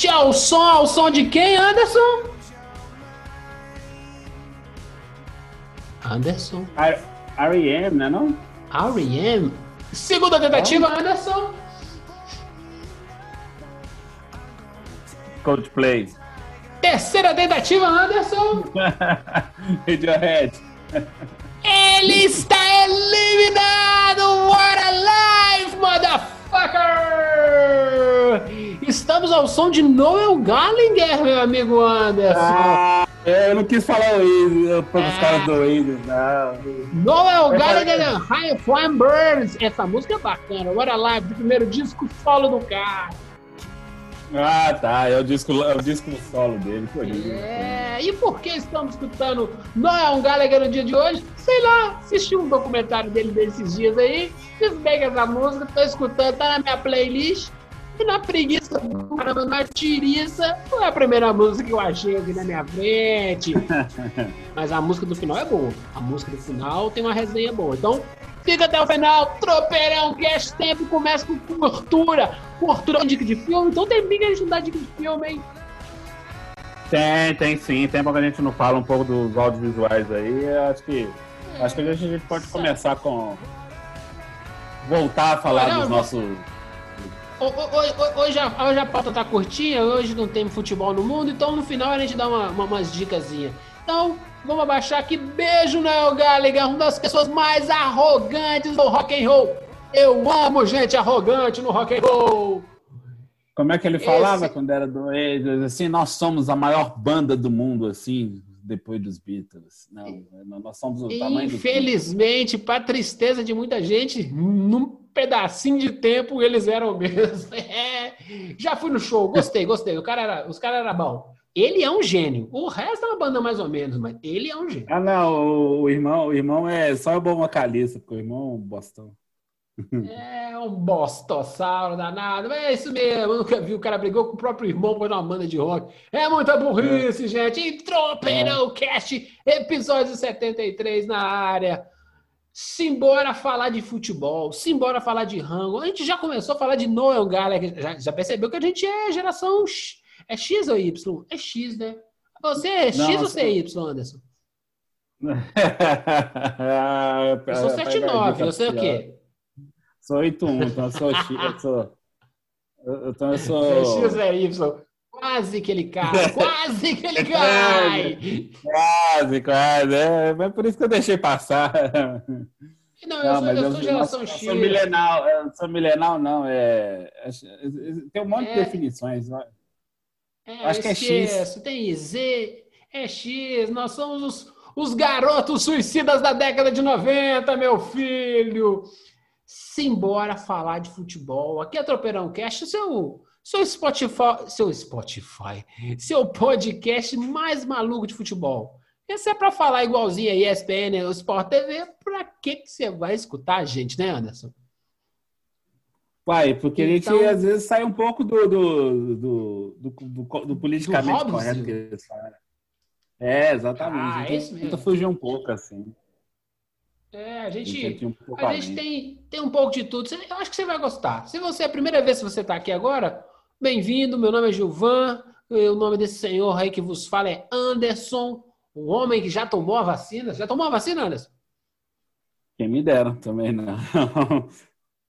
Cast! Ao som, ao som de quem, Anderson? Anderson. R.E.M., né não? R.E.M. Segunda tentativa, Anderson. Coldplay. Terceira tentativa, Anderson. Radiohead. Ele está eliminado! What a life, motherfucker! Estamos ao som de Noel Gallagher, meu amigo Anderson. Ah, eu não quis falar o para os caras do Oasis, não. Noel Gallagher High Flying Birds. Essa música é bacana. What a life, do primeiro disco solo do cara. Ah, tá. É o disco, é o disco solo dele, isso. É, e por que estamos escutando Noel Gallagher no dia de hoje? Sei lá, assisti um documentário dele desses dias aí, fiz bem essa música, tô escutando, tá na minha playlist. E na preguiça, caramba, na tiriça, foi a primeira música que eu achei aqui na minha frente. Mas a música do final é boa. A música do final tem uma resenha boa. Então, fica até o final. Tropeirão, cast tempo começa com curtura. Curtura é dica de filme, então tem bem que a gente não dá dica de filme, hein? Tem, tem sim. Tempo que a gente não fala um pouco dos audiovisuais aí. Acho que, acho que a gente pode começar com. Voltar a falar Não, dos nossos. Hoje, hoje, a, hoje a pauta tá curtinha, hoje não tem futebol no mundo, então no final a gente dá uma, uma, umas dicasinhas. Então, vamos abaixar aqui. Beijo, Noel Gallagher, uma das pessoas mais arrogantes do rock and roll. Eu amo gente arrogante no rock and roll. Como é que ele falava Esse- quando era do Oasis? Assim, nós somos a maior banda do mundo, assim, depois dos Beatles. Não, nós somos o tamanho. Infelizmente, para tristeza de muita gente, num pedacinho de tempo eles eram mesmo. É. Já fui no show, gostei, gostei. O cara era, os caras eram bons. Ele é um gênio. O resto é uma banda mais ou menos, mas ele é um gênio. Ah, não, o, o irmão, o irmão é só o bom vocalista, porque o irmão é um bostão. É um bostossauro danado. É isso mesmo. Eu nunca vi. O cara brigou com o próprio irmão por uma banda de rock. É muita burrice, gente. E Tropeirão Cast, episódio 73 na área. Simbora falar de futebol, simbora falar de rango. A gente já começou a falar de Noel Gallagher. Já, já percebeu que a gente é geração X. É X ou Y? É X, né? Você é X Não, ou você é Y, Anderson? Eu sou 79, você é o quê? Sou 81, então eu sou X, eu sou. eu- Então eu sou. É X é Y? Quase que ele cai, quase que ele cai. Quase, quase. É, mas por isso que eu deixei passar. Não, eu Não, sou, eu eu, sou geração X. sou milenal, eu sou milenal, não. É, é- tem um monte É. de definições. É, Acho que é X. Tem Z, é X. Nós somos os, os garotos suicidas da década de 90, meu filho. Simbora falar de futebol. Aqui é Tropeirão Cast, seu, seu Spotify, seu Spotify, seu podcast mais maluco de futebol. Esse é para falar igualzinho a ESPN ou Sport TV, pra que que você vai escutar a gente, né, Anderson? Pai, porque a gente Então- às vezes sai um pouco do, do, do, do, do- do politicamente Do correto que eles falam. É, exatamente. Ah, é isso tenta mesmo. fugir um pouco, assim. É, a A gente gente, tenta ir um A gente tem, tem um pouco de tudo. Eu acho que você vai gostar. Se você é a primeira vez que você está aqui agora, bem-vindo. Meu nome é Gilvan. O nome desse senhor aí que vos fala é Anderson, o homem que já tomou a vacina. Já tomou a vacina, Anderson? Quem me dera também, não.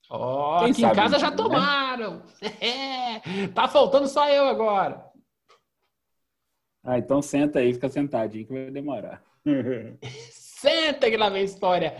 Ó, Quem aqui em casa já né? tomaram. É, tá faltando só eu agora. Ah, então senta aí, fica sentadinho que vai demorar. Senta que lá vem história.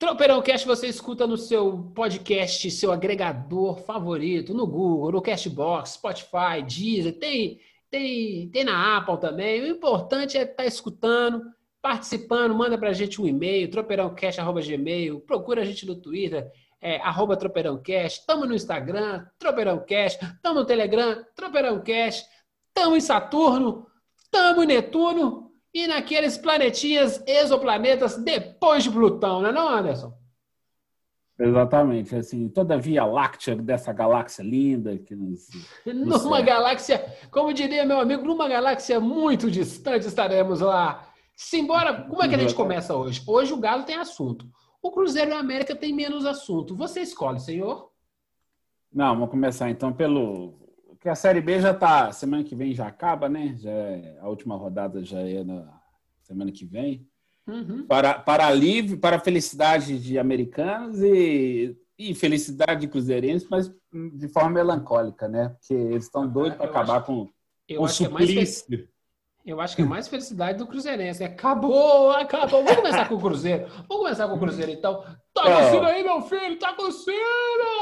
Tropeirão Cast você escuta no seu podcast, seu agregador favorito, no Google, no Castbox, Spotify, Deezer, tem, tem, tem na Apple também. O importante é estar escutando participando, manda pra gente um e-mail, tropeirãocast.gmail, procura a gente no Twitter, é, arroba tropeirãocast, tamo no Instagram, tropeirãocast, tamo no Telegram, tropeirãocast, tamo em Saturno, tamo em Netuno e naqueles planetinhas, exoplanetas depois de Plutão, não é não, Anderson? Exatamente, assim, toda a Via Láctea dessa galáxia linda que nos, nos Numa galáxia, como diria meu amigo, numa galáxia muito distante estaremos lá. Simbora, como é que a gente começa hoje? Hoje o Galo tem assunto. O Cruzeiro da América tem menos assunto. Você escolhe, senhor? Não, vamos começar então pelo. Que a Série B já tá. Semana que vem já acaba, né? Já é... A última rodada já é na semana que vem. Uhum. Para, para alívio, para felicidade de americanos e, e felicidade de cruzeirenses, mas de forma melancólica, né? Porque eles estão doidos para acabar acho, com eu o acho suplício. Que é mais eu acho que é mais felicidade do Cruzeirense. Acabou, acabou. Vamos começar com o Cruzeiro. Vamos começar com o Cruzeiro, então. Tá com o sino aí, meu filho? Tá com o sino!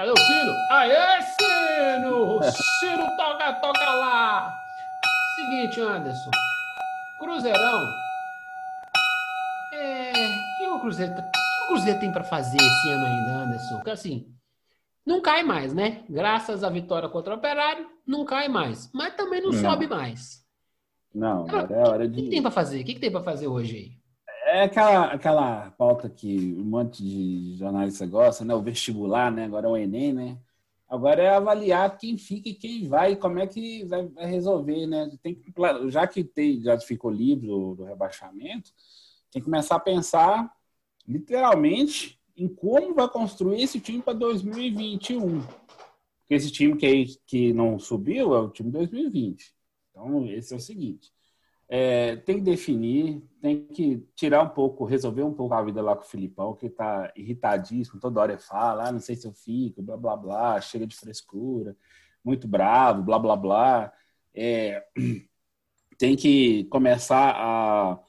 Cadê o sino? Aê, sino! O sino toca, toca lá! Seguinte, Anderson. Cruzeirão. É. O que o Cruzeiro, tá, que o Cruzeiro tem para fazer esse ano ainda, Anderson? Porque assim, não cai mais, né? Graças à vitória contra o Operário, não cai mais. Mas também não, não. sobe mais. Não, agora é hora de. O que, tem para fazer? O que, tem para fazer hoje aí? É aquela, aquela pauta que um monte de jornalista gosta, né? O vestibular, né? Agora é o Enem, né? Agora é avaliar quem fica e quem vai, como é que vai, resolver, né? Tem que, já que tem, já ficou livre do, do rebaixamento, tem que começar a pensar literalmente em como vai construir esse time para 2021. Porque esse time que, que não subiu é o time 2020. Então, esse é o seguinte: é, tem que definir, tem que tirar um pouco, resolver um pouco a vida lá com o Filipão, que está irritadíssimo, toda hora ele fala, ah, não sei se eu fico, blá blá blá, chega de frescura, muito bravo, blá blá blá. É, tem que começar a,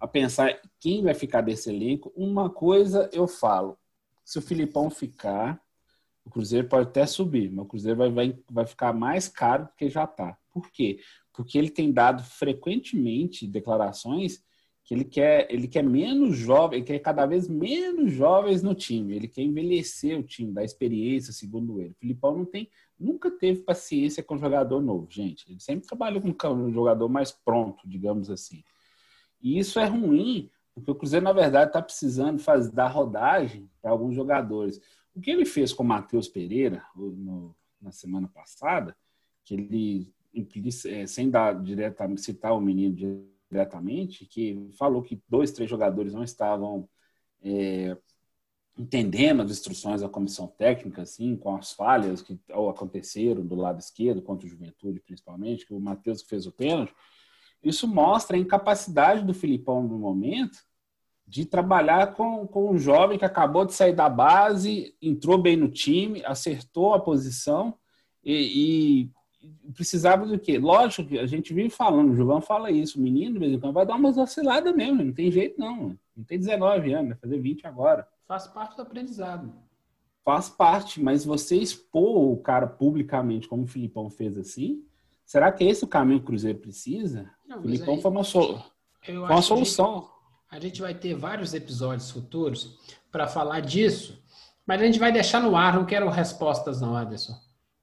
a pensar quem vai ficar desse elenco. Uma coisa eu falo: se o Filipão ficar, o Cruzeiro pode até subir, mas o Cruzeiro vai, vai, vai ficar mais caro do que já está. Por quê? Porque ele tem dado frequentemente declarações que ele quer, ele quer menos jovens, ele quer cada vez menos jovens no time, ele quer envelhecer o time, dar experiência, segundo ele. O Filipão não tem, nunca teve paciência com jogador novo, gente. Ele sempre trabalhou com um jogador mais pronto, digamos assim. E isso é ruim, porque o Cruzeiro, na verdade, está precisando fazer, dar rodagem para alguns jogadores. O que ele fez com o Matheus Pereira no, na semana passada, que ele é, sem dar diretamente, citar o menino diretamente, que falou que dois, três jogadores não estavam é, entendendo as instruções da comissão técnica, assim, com as falhas que aconteceram do lado esquerdo, contra o Juventude principalmente, que o Matheus fez o pênalti, isso mostra a incapacidade do Filipão no momento de trabalhar com, com um jovem que acabou de sair da base, entrou bem no time, acertou a posição e, e precisava do quê? Lógico que a gente vive falando, o João fala isso, o menino, de vez em quando, vai dar umas osciladas mesmo, não tem jeito não. Não tem 19 anos, vai fazer 20 agora. Faz parte do aprendizado. Faz parte, mas você expor o cara publicamente, como o Filipão fez assim, será que é esse o caminho que o Cruzeiro precisa? Não, o Filipão aí, foi uma, so... foi uma solução. A gente, a gente vai ter vários episódios futuros para falar disso, mas a gente vai deixar no ar, não quero respostas não, Anderson.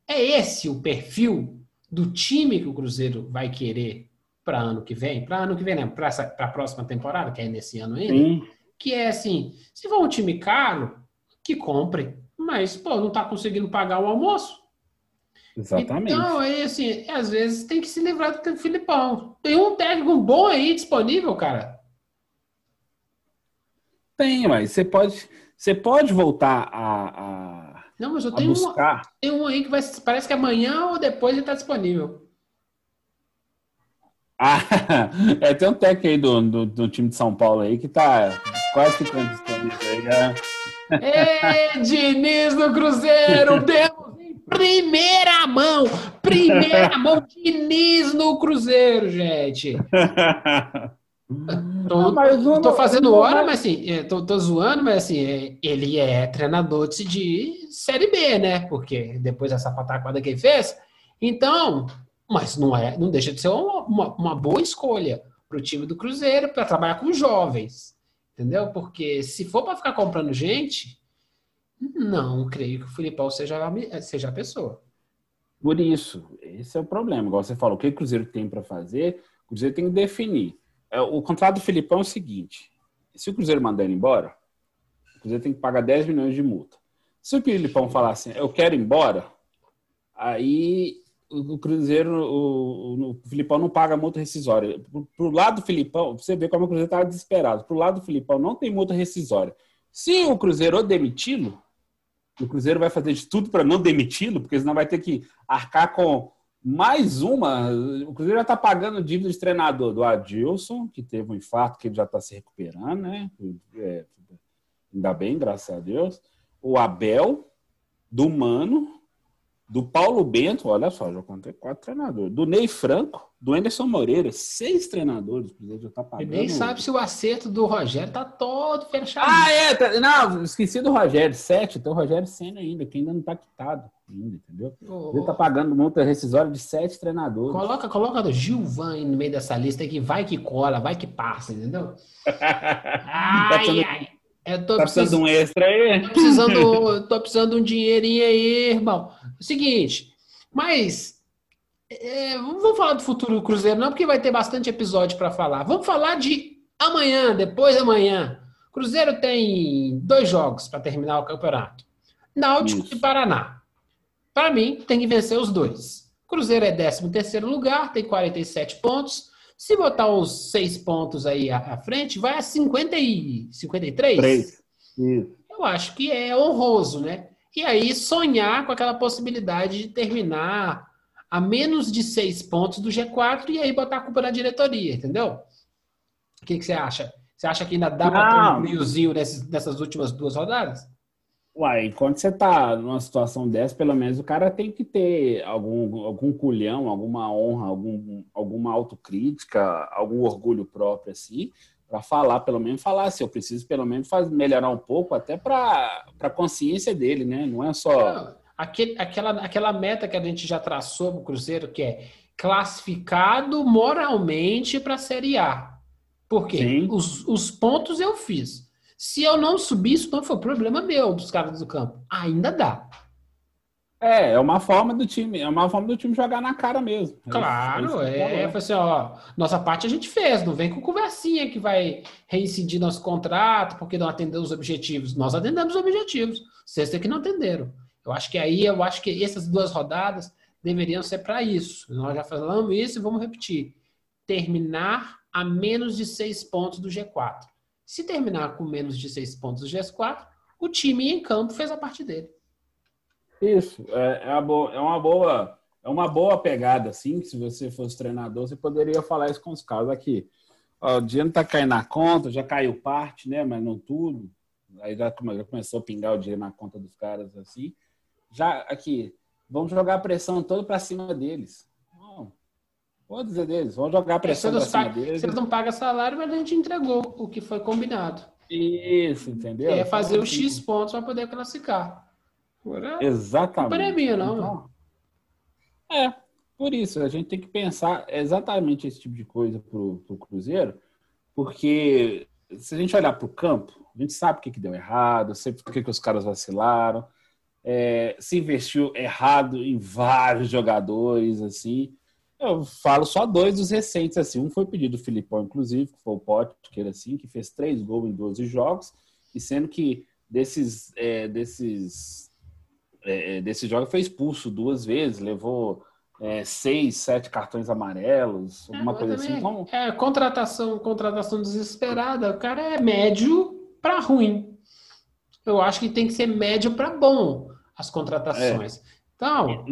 É esse o perfil do time que o Cruzeiro vai querer para ano que vem? Para ano que vem, né? Para a próxima temporada, que é nesse ano ainda. Sim. Que é assim: se for um time caro, que compre. Mas, pô, não está conseguindo pagar o almoço. Exatamente. Então, aí, assim, às vezes tem que se livrar do Filipão. Tem um técnico bom aí disponível, cara. Tem, mas você pode, você pode voltar a, a não, mas eu tenho um, tem um aí que vai, parece que amanhã ou depois ele está disponível. Ah, é, tem um técnico aí do, do, do, time de São Paulo aí que tá quase que disponível aí. Né? Ê, Diniz no Cruzeiro, Deus em primeira mão, primeira mão, Diniz no Cruzeiro, gente. Tô, não, tô fazendo não, hora, mas assim, é, tô, tô, zoando, mas assim, é, ele é treinador de Série B, né? Porque depois dessa pataquada que ele fez. Então, mas não é, não deixa de ser uma, uma, uma boa escolha. para o time do Cruzeiro para trabalhar com jovens. Entendeu? Porque se for para ficar comprando gente, não creio que o Filipão seja, seja a pessoa. Por isso, esse é o problema. Igual você falou, o que o Cruzeiro tem para fazer, o Cruzeiro tem que definir. É, o contrato do Filipão é o seguinte: se o Cruzeiro mandar ele embora, o Cruzeiro tem que pagar 10 milhões de multa. Se o Filipão falar assim, eu quero ir embora, aí o Cruzeiro, o, o, Filipão não paga multa rescisória. Pro, lado do Filipão, você vê como o Cruzeiro estava desesperado. Pro lado do Filipão não tem multa rescisória. Se o Cruzeiro demiti-lo, o Cruzeiro vai fazer de tudo para não demiti-lo, porque senão vai ter que arcar com mais uma. O Cruzeiro já está pagando dívida de treinador do Adilson, que teve um infarto, que ele já está se recuperando, né? É, ainda bem, graças a Deus. O Abel, do Mano, do Paulo Bento, olha só, já contei quatro treinadores. Do Ney Franco, do Anderson Moreira, seis treinadores. O já tá pagando. E nem sabe se o acerto do Rogério tá todo fechado. Ah, é. Tá, não, esqueci do Rogério. Sete, tem o Rogério Senna ainda, que ainda não tá quitado. Ainda, entendeu? Oh, Ele tá pagando multa rescisória de sete treinadores. Coloca, coloca do Gilvan no meio dessa lista que vai que cola, vai que passa, entendeu? ai, ai. Eu tô tá precisando de um extra aí? Tô precisando, tô precisando de um dinheirinho aí, irmão. É seguinte, mas é, vamos falar do futuro do Cruzeiro, não, porque vai ter bastante episódio para falar. Vamos falar de amanhã, depois de amanhã. Cruzeiro tem dois jogos para terminar o campeonato: Náutico Isso. e Paraná. Para mim, tem que vencer os dois. Cruzeiro é 13 terceiro lugar, tem 47 pontos. Se botar os seis pontos aí à, frente, vai a 50 e 53? 3. Isso. Eu acho que é honroso, né? E aí sonhar com aquela possibilidade de terminar a menos de seis pontos do G4 e aí botar a culpa na diretoria, entendeu? O que, que você acha? Você acha que ainda dá para ter um briozinho nessas, nessas últimas duas rodadas? Uai, quando você tá numa situação dessa, pelo menos o cara tem que ter algum, algum culhão, alguma honra, algum, alguma autocrítica, algum orgulho próprio, assim, para falar, pelo menos falar assim, eu preciso pelo menos fazer, melhorar um pouco, até para a consciência dele, né? Não é só. aquele, aquela, aquela meta que a gente já traçou para o Cruzeiro, que é classificado moralmente para a Série A. Por quê? Os, os pontos eu fiz. Se eu não subir, isso não foi problema meu dos caras do campo. Ainda dá. É, é uma forma do time, é uma forma do time jogar na cara mesmo. É claro, é. é, é assim, ó, nossa parte a gente fez, não vem com conversinha que vai reincidir nosso contrato porque não atendeu os objetivos. Nós atendemos os objetivos. Vocês é que não atenderam. Eu acho que aí, eu acho que essas duas rodadas deveriam ser para isso. Nós já falamos isso e vamos repetir. Terminar a menos de seis pontos do G4. Se terminar com menos de seis pontos do G4, o time em campo fez a parte dele. Isso, é, é, boa, é, uma boa é uma boa pegada, assim, se você fosse treinador, você poderia falar isso com os caras aqui. Ó, o dinheiro tá caindo na conta, já caiu parte, né? Mas não tudo. Aí já, já começou a pingar o dinheiro na conta dos caras assim. Já aqui, vamos jogar a pressão toda para cima deles. Vou dizer deles, vão jogar a pressão pra cima deles. Você não paga salário, mas a gente entregou o que foi combinado. Isso, entendeu? É fazer então, os X assim, pontos para poder classificar. Agora, Exatamente. Não é minha, não. Então, é, por isso, a gente tem que pensar exatamente esse tipo de coisa para o Cruzeiro, porque se a gente olhar para o campo, a gente sabe o que, que deu errado, sabe por que, que os caras vacilaram, é, se investiu errado em vários jogadores, assim, eu falo só dois dos recentes, assim. Um foi pedido do Filipão, inclusive, que foi o Pote, que era assim, que fez três gols em 12 jogos, e sendo que desses, é, desses, é, desses jogos foi expulso duas vezes, levou é, seis, sete cartões amarelos, alguma é, coisa assim. Como... É, contratação, contratação desesperada. O cara é médio para ruim. Eu acho que tem que ser médio para bom as contratações. É. Então,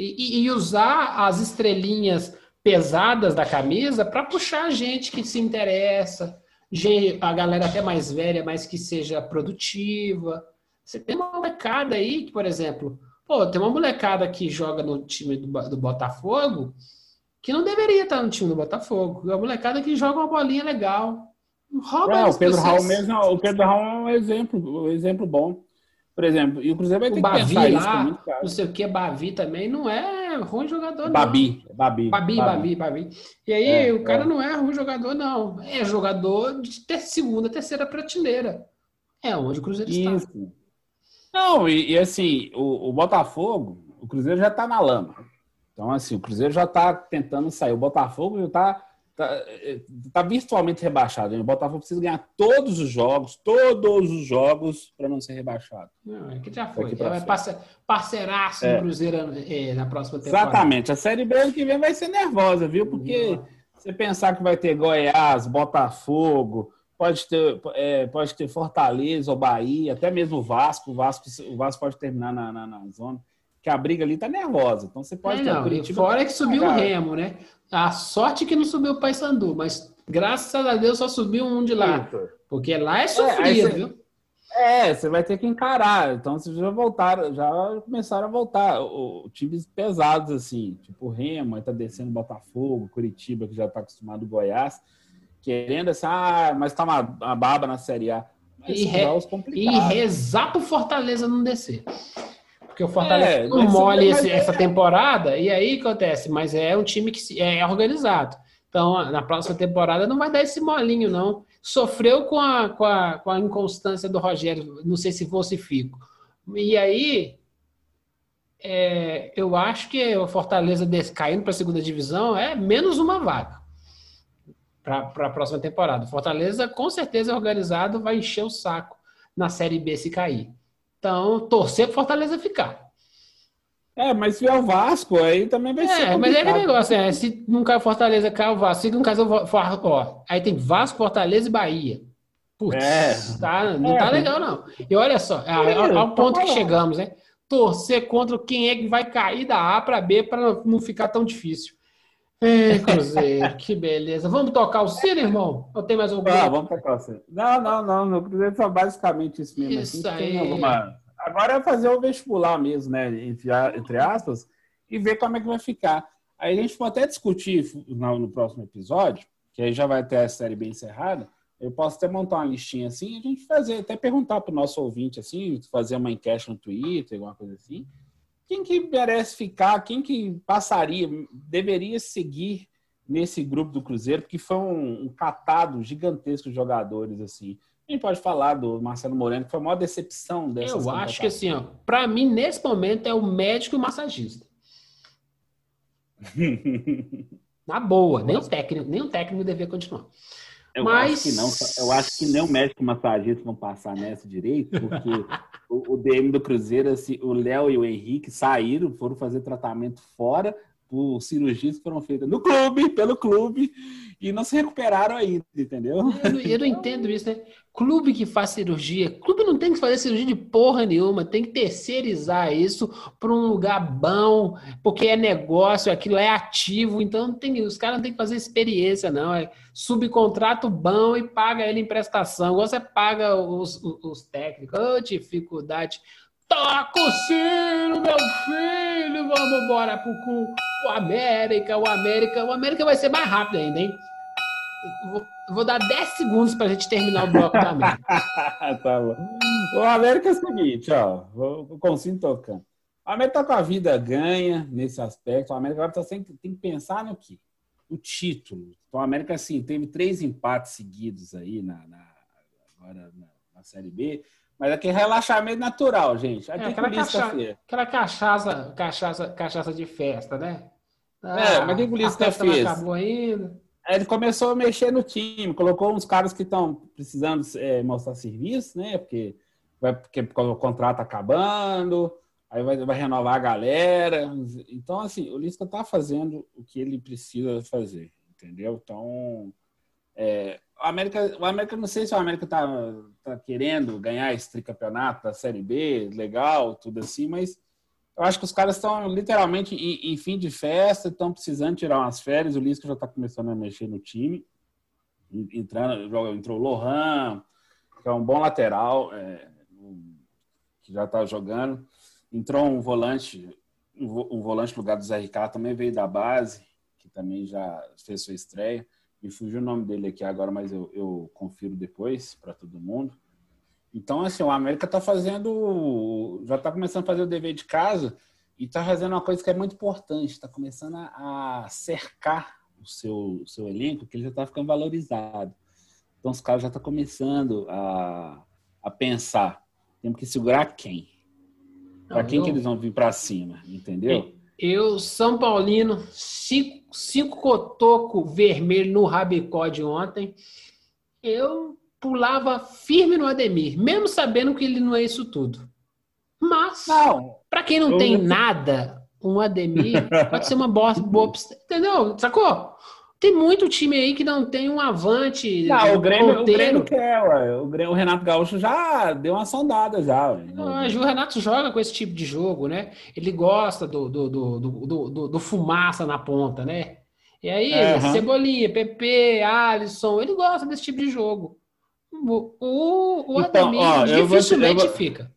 e, e usar as estrelinhas pesadas da camisa para puxar gente que se interessa, a galera até mais velha, mas que seja produtiva. Você tem uma molecada aí que, por exemplo, pô, tem uma molecada que joga no time do, do Botafogo que não deveria estar no time do Botafogo. É uma molecada que joga uma bolinha legal. Rouba é, o Pedro Raul mesmo, o Pedro Raul é um exemplo, um exemplo bom. Por exemplo, e o Cruzeiro vai ter o que Bavi pensar lá, isso. Não sei o que, Bavi também não é é ruim jogador, não. Babi, Babi. Babi, Babi, Babi. E aí, é, o cara é. não é ruim jogador, não. É jogador de ter segunda, terceira prateleira. É onde o Cruzeiro Isso. está. Não, e, e assim, o, o, Botafogo, o Cruzeiro já está na lama. Então, assim, o Cruzeiro já está tentando sair. O Botafogo já está tá, tá virtualmente rebaixado. O Botafogo precisa ganhar todos os jogos, todos os jogos, para não ser rebaixado. Não, é que já foi. É parce, parceiraço é. no Cruzeiro é, na próxima temporada. Exatamente. A Série B ano que vem vai ser nervosa, viu? Porque não. você pensar que vai ter Goiás, Botafogo, pode ter, é, pode ter Fortaleza ou Bahia, até mesmo o Vasco. O Vasco, o Vasco pode terminar na, na, na zona que a briga ali tá nervosa. Então você pode é, ter não, Curitiba. Fora que subiu o Remo, né? A sorte que não subiu o Paysandu, mas graças a Deus só subiu um de lá. Porque lá é sofrido, é, viu? É, você vai ter que encarar. Então, vocês já voltaram, já começaram a voltar. O, times pesados, assim, tipo o Remo, aí tá descendo Botafogo, Curitiba, que já tá acostumado Goiás, querendo assim, ah, mas tá uma, uma baba na Série A. Mas e, re, e rezar pro Fortaleza não descer. Porque o Fortaleza é, não mole esse, essa temporada, e aí acontece, mas é um time que é organizado. Então, na próxima temporada não vai dar esse molinho, não. Sofreu com a, com a, com a inconstância do Rogério, não sei se falsifico. E aí, é, eu acho que o Fortaleza caindo para a segunda divisão é menos uma vaga para a próxima temporada. Fortaleza, com certeza, organizado, vai encher o saco na Série B se cair. Então, torcer para Fortaleza ficar. É, mas se é o Vasco, aí também vai é, ser. É, mas é aquele negócio, é, se não cai o Fortaleza, cai o Vasco. Se não cai o Vasco, ó, aí tem Vasco, Fortaleza e Bahia. Putz, é. tá, não é, tá legal, não. E olha só, é, é, é ao ponto que chegamos, né? Torcer contra quem é que vai cair da A para B para não ficar tão difícil. Ei, Cruzeiro, que beleza. Vamos tocar o sino, irmão? Ou tem mais algum? Ah, vamos tocar o sino. Não, não, não. No Cruzeiro só basicamente isso mesmo. Isso assim, aí. Alguma... Agora é fazer o vestibular mesmo, né? Entre, entre aspas, e ver como é que vai ficar. Aí a gente pode até discutir no, no próximo episódio, que aí já vai ter a série bem encerrada. Eu posso até montar uma listinha assim, a gente fazer, até perguntar para o nosso ouvinte assim, fazer uma enquete no Twitter, alguma coisa assim quem que merece ficar, quem que passaria, deveria seguir nesse grupo do Cruzeiro, porque foi um, um catado gigantesco de jogadores, assim. A gente pode falar do Marcelo Moreno, que foi a maior decepção dessa Eu acho que assim, ó, para mim, nesse momento, é o médico e o massagista. Na boa, nem o técnico, nem o técnico devia continuar. Eu Mas... acho que não. Eu acho que nem o médico massagista vão passar nessa direito, porque o, DM do Cruzeiro, assim, o Léo e o Henrique saíram, foram fazer tratamento fora por cirurgias que foram feitas no clube, pelo clube, e não se recuperaram ainda, entendeu? Eu não, eu não entendo isso, né? Clube que faz cirurgia, clube não tem que fazer cirurgia de porra nenhuma, tem que terceirizar isso para um lugar bom, porque é negócio, aquilo é ativo, então tem, os caras não tem que fazer experiência, não. É subcontrato bom e paga ele em prestação, você paga os, os, os técnicos. Oh, dificuldade. Toca o sino, meu filho, vamos embora pro, o América, o América. O América vai ser mais rápido ainda, hein? Vou, vou dar 10 segundos para a gente terminar o bloco da América. tá bom. O América é o seguinte, ó. O Consigo tocando. O América tá com a vida ganha nesse aspecto. O América agora tá sempre, tem que pensar no quê? O título. Então, o América, assim, teve três empates seguidos aí na, na agora na, na, Série B. Mas aqui é relaxamento natural, gente. Aqui é, aquela, cacha... aquela cachaça, cachaça, cachaça de festa, né? Ah, é, mas o que o Lisca fez? Acabou ainda. Ele começou a mexer no time, colocou uns caras que estão precisando é, mostrar serviço, né? Porque, vai, porque o contrato tá acabando, aí vai, vai renovar a galera. Então, assim, o Lisca tá fazendo o que ele precisa fazer, entendeu? Então, é, o América, o América, não sei se o América tá, tá querendo ganhar esse tricampeonato da Série B, legal, tudo assim, mas eu acho que os caras estão literalmente em, em, fim de festa, estão precisando tirar umas férias. O Lisca já está começando a mexer no time. Entrando, entrou o Lohan, que é um bom lateral, é, que já está jogando. Entrou um volante, um volante no lugar do Zé Ricardo, também veio da base, que também já fez sua estreia. Me fugiu o nome dele aqui agora, mas eu, eu confiro depois para todo mundo. Então, assim, o América está fazendo, já está começando a fazer o dever de casa e está fazendo uma coisa que é muito importante, está começando a, cercar o seu, o seu elenco, que ele já está ficando valorizado. Então os caras já estão começando a, a pensar, temos que segurar quem? Para quem eu... que eles vão vir para cima, entendeu? Eu, São Paulino, cinco, cinco cotoco vermelho no rabicó de ontem, eu pulava firme no Ademir, mesmo sabendo que ele não é isso tudo. Mas, para quem não tem nada, um Ademir pode ser uma boa, boa entendeu? Sacou? Tem muito time aí que não tem um avante. Não, o Grêmio, o Grêmio quer, ué. O, Grêmio, o Renato Gaúcho já deu uma sondada já. Ué. O Renato joga com esse tipo de jogo, né? Ele gosta do, do, do, do, do, do fumaça na ponta, né? E aí, uhum. Cebolinha, PP, Alisson, ele gosta desse tipo de jogo. O, o, o então, Ademir ó, dificilmente vou, fica.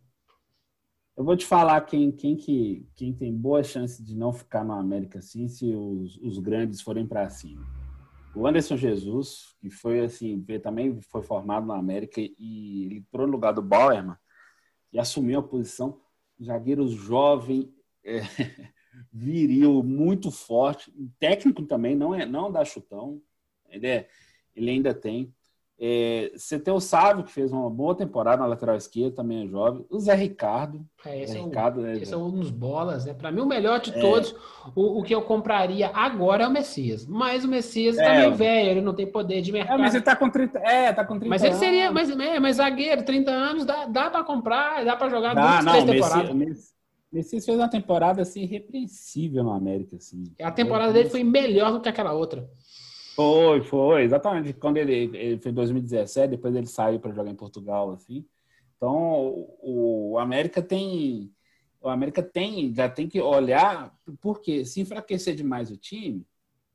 Eu vou te falar quem, quem, que, quem tem boa chance de não ficar no América assim se os, os grandes forem para cima. O Anderson Jesus, que foi assim, também foi formado na América e ele entrou no lugar do Bauerman e assumiu a posição zagueiro jovem, é, viril, muito forte, técnico também, não é não dá chutão, ele, é, ele ainda tem. É, você tem o Sávio, que fez uma boa temporada na lateral esquerda, também é jovem. O Zé Ricardo. É, esse, Zé é, Ricardo, um, né, esse é um dos bolas, né? Para mim, o melhor de é. todos. O, o, que eu compraria agora é o Messias. Mas o Messias é, tá meio velho, ele não tem poder de mercado. É, mas ele tá com 30. É, tá com 30 Mas ele seria. Mas, é, mas zagueiro, 30 anos, dá, dá para comprar, dá para jogar dá, duas, não, três temporadas. Messias, Messias fez uma temporada assim, irrepreensível no América. Assim. A temporada dele foi melhor do que aquela outra. Foi, foi, exatamente. Quando ele, ele foi em 2017, depois ele saiu para jogar em Portugal, assim. Então, o, o, América tem, o América tem, já tem que olhar, porque se enfraquecer demais o time,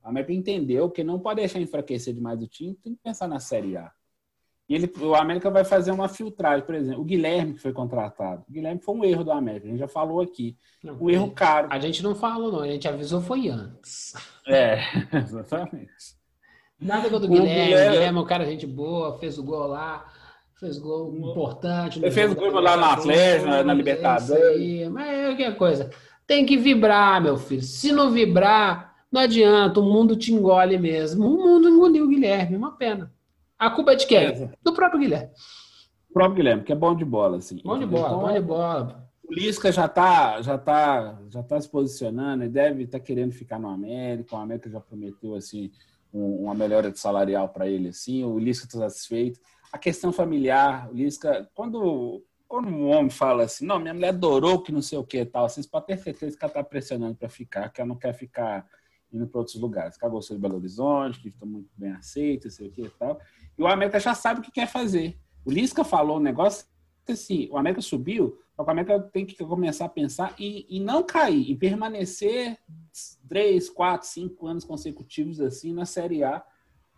o América entendeu que não pode deixar enfraquecer demais o time, tem que pensar na Série A. E ele, o América vai fazer uma filtragem, por exemplo, o Guilherme que foi contratado. O Guilherme foi um erro do América, a gente já falou aqui. Não, um erro caro. A gente não falou, não, a gente avisou foi antes. É, exatamente. Nada contra o Guilherme. Guilherme. Guilherme é um cara gente boa, fez o gol lá, fez gol importante. Ele fez o gol lá na Atlético, na, na Libertadores. Mas é aquela coisa. Tem que vibrar, meu filho. Se não vibrar, não adianta. O mundo te engole mesmo. O mundo engoliu o Guilherme. Uma pena. A culpa é de quem? É. Do próprio Guilherme. O próprio Guilherme, que é bom de bola, assim. Bom de bola, então, bom de bola. O Lisca já está já tá, já tá se posicionando, ele deve estar tá querendo ficar no América. O América já prometeu assim uma melhora de salarial para ele, assim, o Lisca está satisfeito. A questão familiar, o Lisca, quando, quando um homem fala assim, não, minha mulher adorou que não sei o que tal, vocês podem ter certeza que ela está pressionando para ficar, que ela não quer ficar indo para outros lugares. Que ela gostou de Belo Horizonte, que está muito bem aceita, sei o que e tal. E o América já sabe o que quer fazer. O Lisca falou um negócio assim, o América subiu, o América tem que começar a pensar em, em não cair, em permanecer três, quatro, cinco anos consecutivos assim na Série A.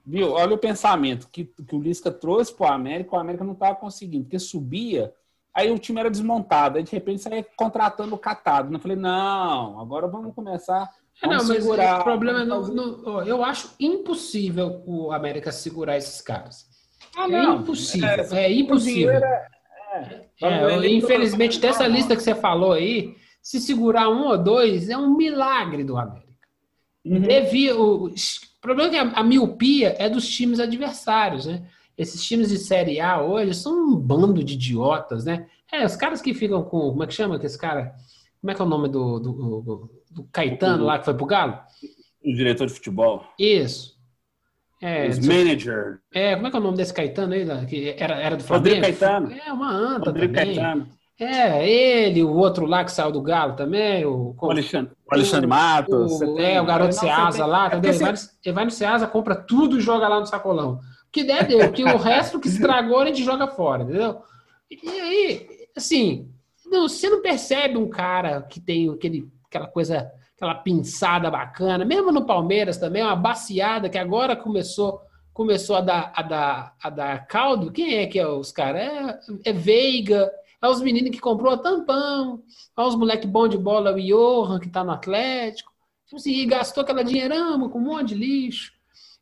Viu? Olha o pensamento que, que o Lisca trouxe para o América, o América não estava conseguindo, porque subia, aí o time era desmontado, aí de repente saía contratando o catado. Eu falei, não, agora vamos começar. Vamos não, segurar, mas o problema é no, eu acho impossível o América segurar esses caras. Ah, é impossível, é, é impossível. É, é, infelizmente, dessa lista que você falou aí, se segurar um ou dois, é um milagre do América. Uhum. Devia, o, o, problema é que a, a, miopia é dos times adversários, né? Esses times de Série A hoje são um bando de idiotas, né? É, os caras que ficam com. Como é que chama esse cara? Como é que é o nome do, do, do, do Caetano lá que foi pro Galo? O diretor de futebol. Isso. É, Os manager. É, como é que é o nome desse Caetano aí? Que era, era do Flamengo? Rodrigo Caetano. É, uma anta Rodrigo também. Caetano. É, ele, o outro lá que saiu do Galo também. O, o Alexandre, o Alexandre Matos. O, é, o garoto Ceasa lá, é entendeu? Ele vai, ele vai no Ceasa, compra tudo e joga lá no sacolão. Que der, deu. Que o resto que estragou a gente joga fora, entendeu? E aí, assim, não, você não percebe um cara que tem aquele, aquela coisa aquela pinçada bacana, mesmo no Palmeiras também, uma baciada que agora começou começou a dar, a dar, a dar caldo. Quem é que é os caras? É, é Veiga, é os meninos que comprou a tampão, é os moleque bom de bola, o Johan, que tá no Atlético. Tipo assim, e gastou aquela dinheirama com um monte de lixo.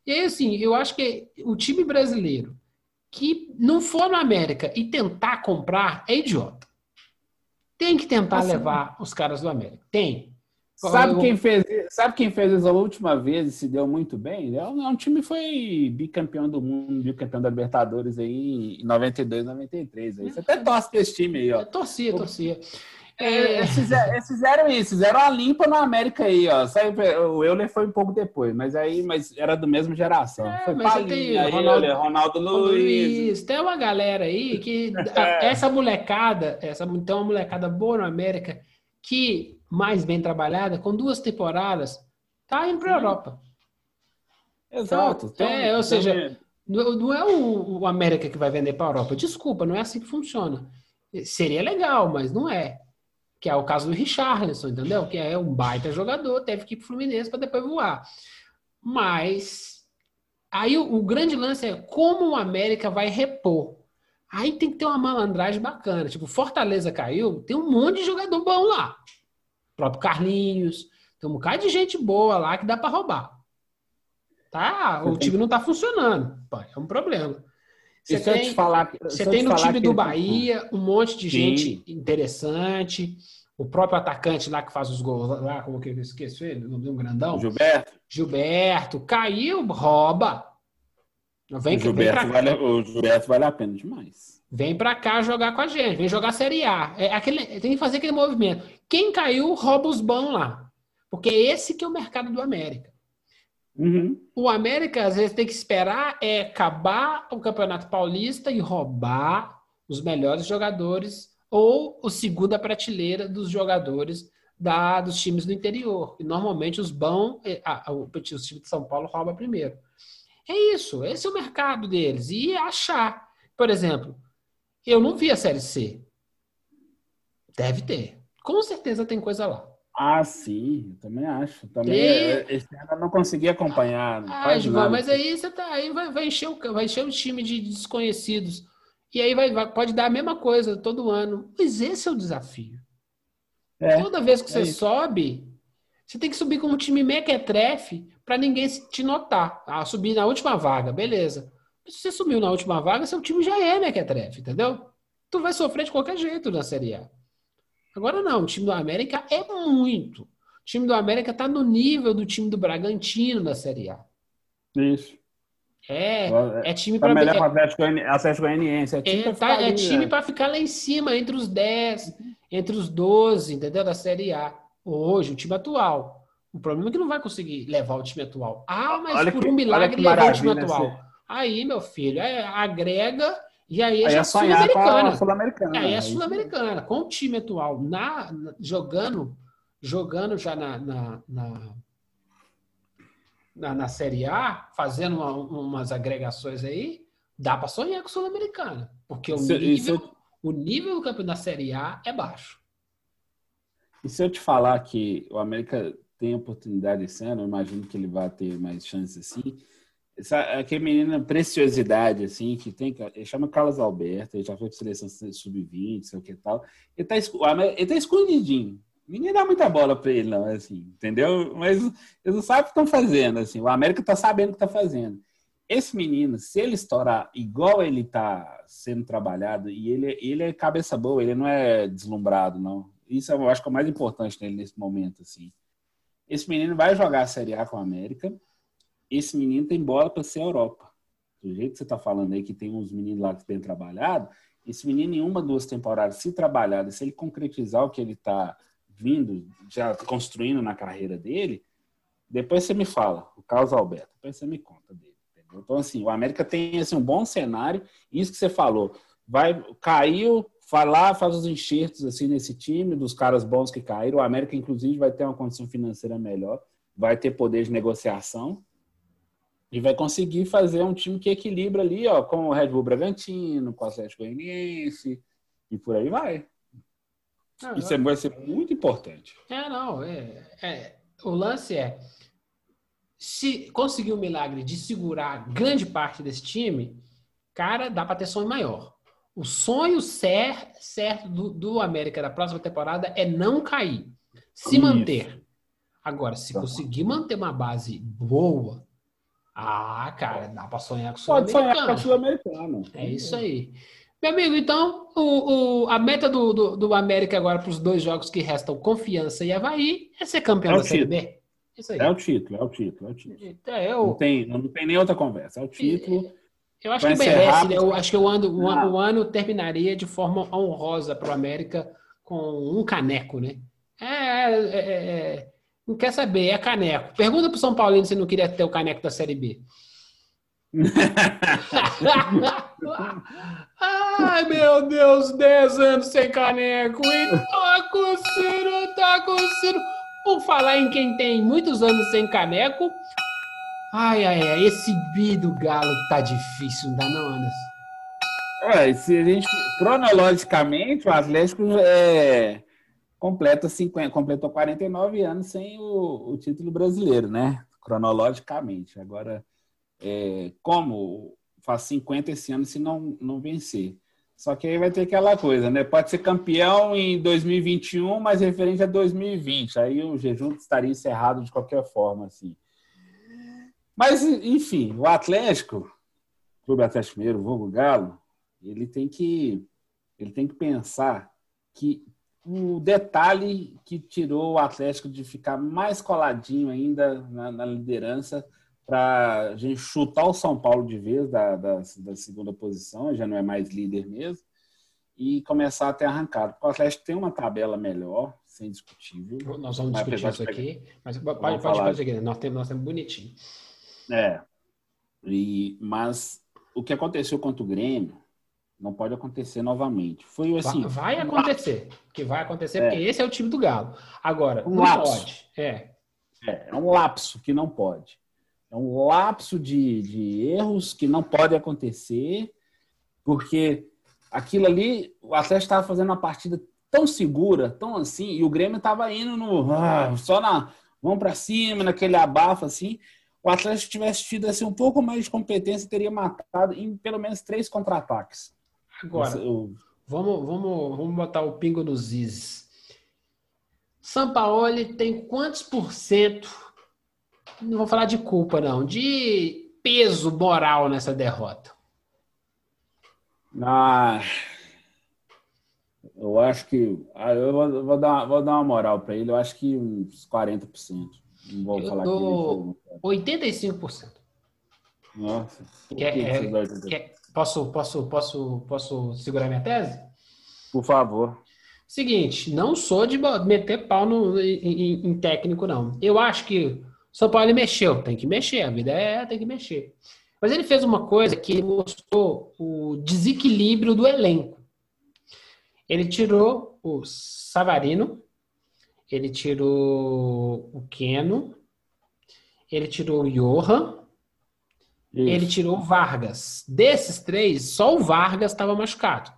E aí, assim, eu acho que o time brasileiro que não for no América e tentar comprar é idiota. tem que tentar assim, levar os caras do América. Tem. Sabe, eu... quem fez, sabe quem fez isso a última vez e se deu muito bem? É um, é um time foi bicampeão do mundo, bicampeão da Libertadores aí em 92, 93. Aí. Você até torce pra esse time aí, ó. Eu torcia, torcia. É, eles, fizeram, eles, fizeram, isso, fizeram a limpa no América aí, ó. O Euler foi um pouco depois, mas aí mas era do mesmo geração. É, foi mas tem Ronaldo, Euler, Ronaldo Luiz. Tem uma galera aí que. É. essa molecada, essa, então uma molecada boa no América, que mais bem trabalhada, com duas temporadas, tá indo para a Europa. Exato. Então, é, ou seja, não é o, o América que vai vender para a Europa. Desculpa, não é assim que funciona. Seria legal, mas não é que é o caso do Richarlison, entendeu? Que é um baita jogador, teve que ir pro Fluminense para depois voar. Mas aí o, o, grande lance é como o América vai repor. Aí tem que ter uma malandragem bacana. Tipo, Fortaleza caiu, tem um monte de jogador bom lá. Próprio Carlinhos, tem um bocado de gente boa lá que dá para roubar. Tá? O time não tá funcionando. Pô, é um problema. Você tem, falar, você tem no time do Bahia um monte de Sim. gente interessante. O próprio atacante lá que faz os gols lá, como que eu esqueço ele, o nome de um grandão? Gilberto. Gilberto. Caiu, rouba. Vem, o, Gilberto vem vale, o Gilberto vale a pena demais. Vem pra cá jogar com a gente, vem jogar Série A. É aquele, tem que fazer aquele movimento. Quem caiu, rouba os bons lá. Porque esse que é o mercado do América. Uhum. O América, às vezes, tem que esperar é acabar o Campeonato Paulista e roubar os melhores jogadores ou o segunda prateleira dos jogadores da, dos times do interior. E normalmente os bons, é, ah, o, o time de São Paulo rouba primeiro. É isso, esse é o mercado deles. E achar. Por exemplo, eu não vi a Série C. Deve ter. Com certeza tem coisa lá. Ah, sim, também acho. Também e... É, esse ano eu não consegui acompanhar. Ah, Gilvan, mas aí você tá aí vai, vai, encher o, vai encher o time de desconhecidos. E aí vai, vai, pode dar a mesma coisa todo ano. Mas esse é o desafio. É, Toda vez que é você isso. sobe, você tem que subir como time mequetrefe para ninguém te notar. Ah, subir na última vaga, beleza. Se você subiu na última vaga, seu time já é mequetrefe, entendeu? Tu vai sofrer de qualquer jeito na Série A. Agora não, o time do América é muito. O time do América está no nível do time do Bragantino na Série A. Isso. É, é time tá para melhor é, Atlético, Atlético Goianiense. É time é, tá, é time para ficar lá em cima, entre os 10, entre os 12, entendeu? Da Série A. Hoje, o time atual. O problema é que não vai conseguir levar o time atual. Ah, mas olha por que, um milagre levou o time atual. Aí, meu filho, é, agrega e aí, aí é, é sul-americana. Sul aí é sul-americana. Com o time atual na, na, jogando, jogando já na, na, na, na, na Série A, fazendo uma, umas agregações aí, dá para sonhar com sul-americana. Porque o nível, o nível do campeonato da Série A é baixo. E se eu te falar que o América tem oportunidade esse ano, eu imagino que ele vai ter mais chances assim aquele menino preciosidade, assim, que tem, ele chama Carlos Alberto, ele já foi de seleção sub-20, sei o que tal. Ele tá, ele tá escondidinho. Ninguém dá muita bola para ele, não, assim, entendeu? Mas eles não sabem o que estão fazendo, assim. O América tá sabendo o que tá fazendo. Esse menino, se ele estourar igual ele tá sendo trabalhado, e ele, ele é cabeça boa, ele não é deslumbrado, não. Isso eu acho que é o mais importante nele nesse momento, assim. Esse menino vai jogar a Série A com a América, esse menino tem bola para ser a Europa. Do jeito que você está falando aí, que tem uns meninos lá que têm trabalhado, esse menino, em uma, duas temporadas, se trabalhar, se ele concretizar o que ele está vindo, já construindo na carreira dele, depois você me fala, o Carlos Alberto, depois você me conta dele. Entendeu? Então, assim, o América tem assim, um bom cenário, isso que você falou, vai, caiu, vai lá, faz os enxertos assim nesse time, dos caras bons que caíram, o América, inclusive, vai ter uma condição financeira melhor, vai ter poder de negociação, e vai conseguir fazer um time que equilibra ali, ó, com o Red Bull Bragantino, com o Atlético Goianiense e por aí vai. Não, Isso não. vai ser muito importante. É, não. É, é, o lance é se conseguir o milagre de segurar grande parte desse time, cara, dá para ter sonho maior. O sonho cer certo do, do, América da próxima temporada é não cair, se Isso. manter. Agora, se tá. conseguir manter uma base boa, ah, cara, dá para sonhar com o Sul-Americano. Pode sonhar com o Sul-Americano. É isso aí. Meu amigo, então, o, o a meta do, do, do América agora para os dois jogos que restam, Confiança e Havaí, é ser campeão É da Série. B. Isso aí. É o título, é o título, é o título. É, Não eu, tem, não tem nem outra conversa. É o título. eu acho vai que merece, né? Eu acho que o ano, o, ano, Ah. o ano terminaria de forma honrosa para o América com um caneco, né? É, é, é, é, não quer saber, é caneco. Pergunta pro São Paulino se não queria ter o caneco da Série B. Ai, meu Deus, 10 anos sem caneco. E tá coceiro, tá coceiro. Por falar em quem tem muitos anos sem caneco. Ai, ai, ai, esse bi do Galo tá difícil, não dá não, Anderson? Ué, se a gente, cronologicamente, o Atlético é, completa 50, completou 49 anos sem o, o título brasileiro, né? Cronologicamente. Agora, é, como faz 50 esse ano se não, não vencer? Só que aí vai ter aquela coisa, né? Pode ser campeão em 2021, mas referente a 2020. Aí o jejum estaria encerrado de qualquer forma, assim. Mas, enfim, o Atlético, Clube Atlético Mineiro, vulgo Galo, ele tem que ele tem que pensar que o detalhe que tirou o Atlético de ficar mais coladinho ainda na, na liderança para a gente chutar o São Paulo de vez da, da, da, segunda posição, já não é mais líder mesmo, e começar a ter arrancado. Porque o Atlético tem uma tabela melhor, sem discutível. Nós vamos discutir isso aqui, mas pode, pode, falar. pode seguir. Nós temos, nós temos bonitinho. É. E, mas o que aconteceu contra o Grêmio não pode acontecer novamente. Foi assim. vai acontecer. Que vai acontecer, É. porque esse é o time do Galo. Agora, Um não lapso. pode. É. É, é um lapso que não pode. É um lapso de, de erros que não pode acontecer, porque aquilo ali, o Atlético estava fazendo uma partida tão segura, tão assim, e o Grêmio estava indo no. ah, só na. Vamos para cima, naquele abafo assim. O Atlético tivesse tido assim, um pouco mais de competência, teria matado em pelo menos três contra-ataques. Agora, O- vamos, vamos, vamos botar o pingo nos is. Sampaoli tem quantos por cento? Não vou falar de culpa, não. De peso moral nessa derrota. Ah, eu acho que. ah, eu vou, vou dar, vou dar uma moral para ele, eu acho que uns 40%. Não vou Eu falar dou- que ele 85%. Nossa. que é- Posso, posso, posso, posso segurar minha tese? Por favor. Seguinte, não sou de meter pau no, em, em- técnico, não. Eu acho que o São Paulo mexeu, tem que mexer, a vida é, tem que mexer. Mas ele fez uma coisa que mostrou o desequilíbrio do elenco. Ele tirou o Savarino, ele tirou o Keno, ele tirou o Johan, ele Isso. tirou o Vargas. Desses três, só o Vargas estava machucado.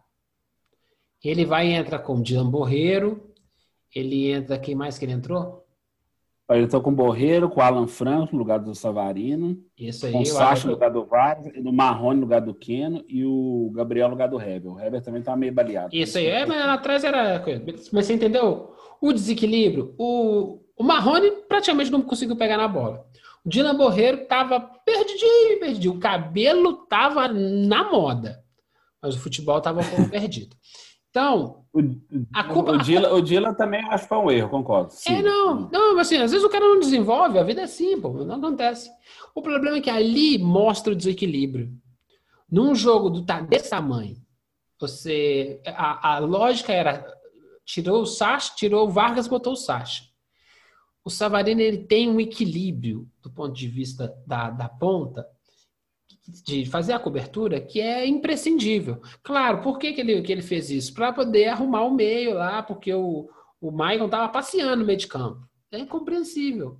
Ele vai e entra com o Borreiro. Ele entra. Quem mais que ele entrou? Ele tô com o Borreiro, com o Alan Franco no lugar do Savarino, Isso aí. com o Sacha no lugar do Vargas, o Marrone no lugar do Keno e o Gabriel no lugar do Heber. O Heber também tá meio baleado. Isso aí. É, mas lá atrás era. coisa. Mas você entendeu? O desequilíbrio. O, o Marrone praticamente não conseguiu pegar na bola. O Dilan Borreiro tava perdidinho, perdidinho. O cabelo tava na moda. Mas o futebol tava um pouco perdido. Então, O, A culpa- o, Dila, o Dila também acho que foi um erro, concordo. Sim. É, não, não, mas assim, às vezes o cara não desenvolve, a vida é assim, pô, não acontece. O problema é que ali mostra o desequilíbrio. Num jogo do, desse tamanho, você. A, a lógica era: tirou o Sacha, tirou o Vargas, botou o Sacha. O Savarino ele tem um equilíbrio do ponto de vista da, da ponta, de fazer a cobertura, que é imprescindível. Claro, por que, que, ele, que ele fez isso? Para poder arrumar o meio lá, porque o, o Maicon estava passeando no meio de campo. É compreensível.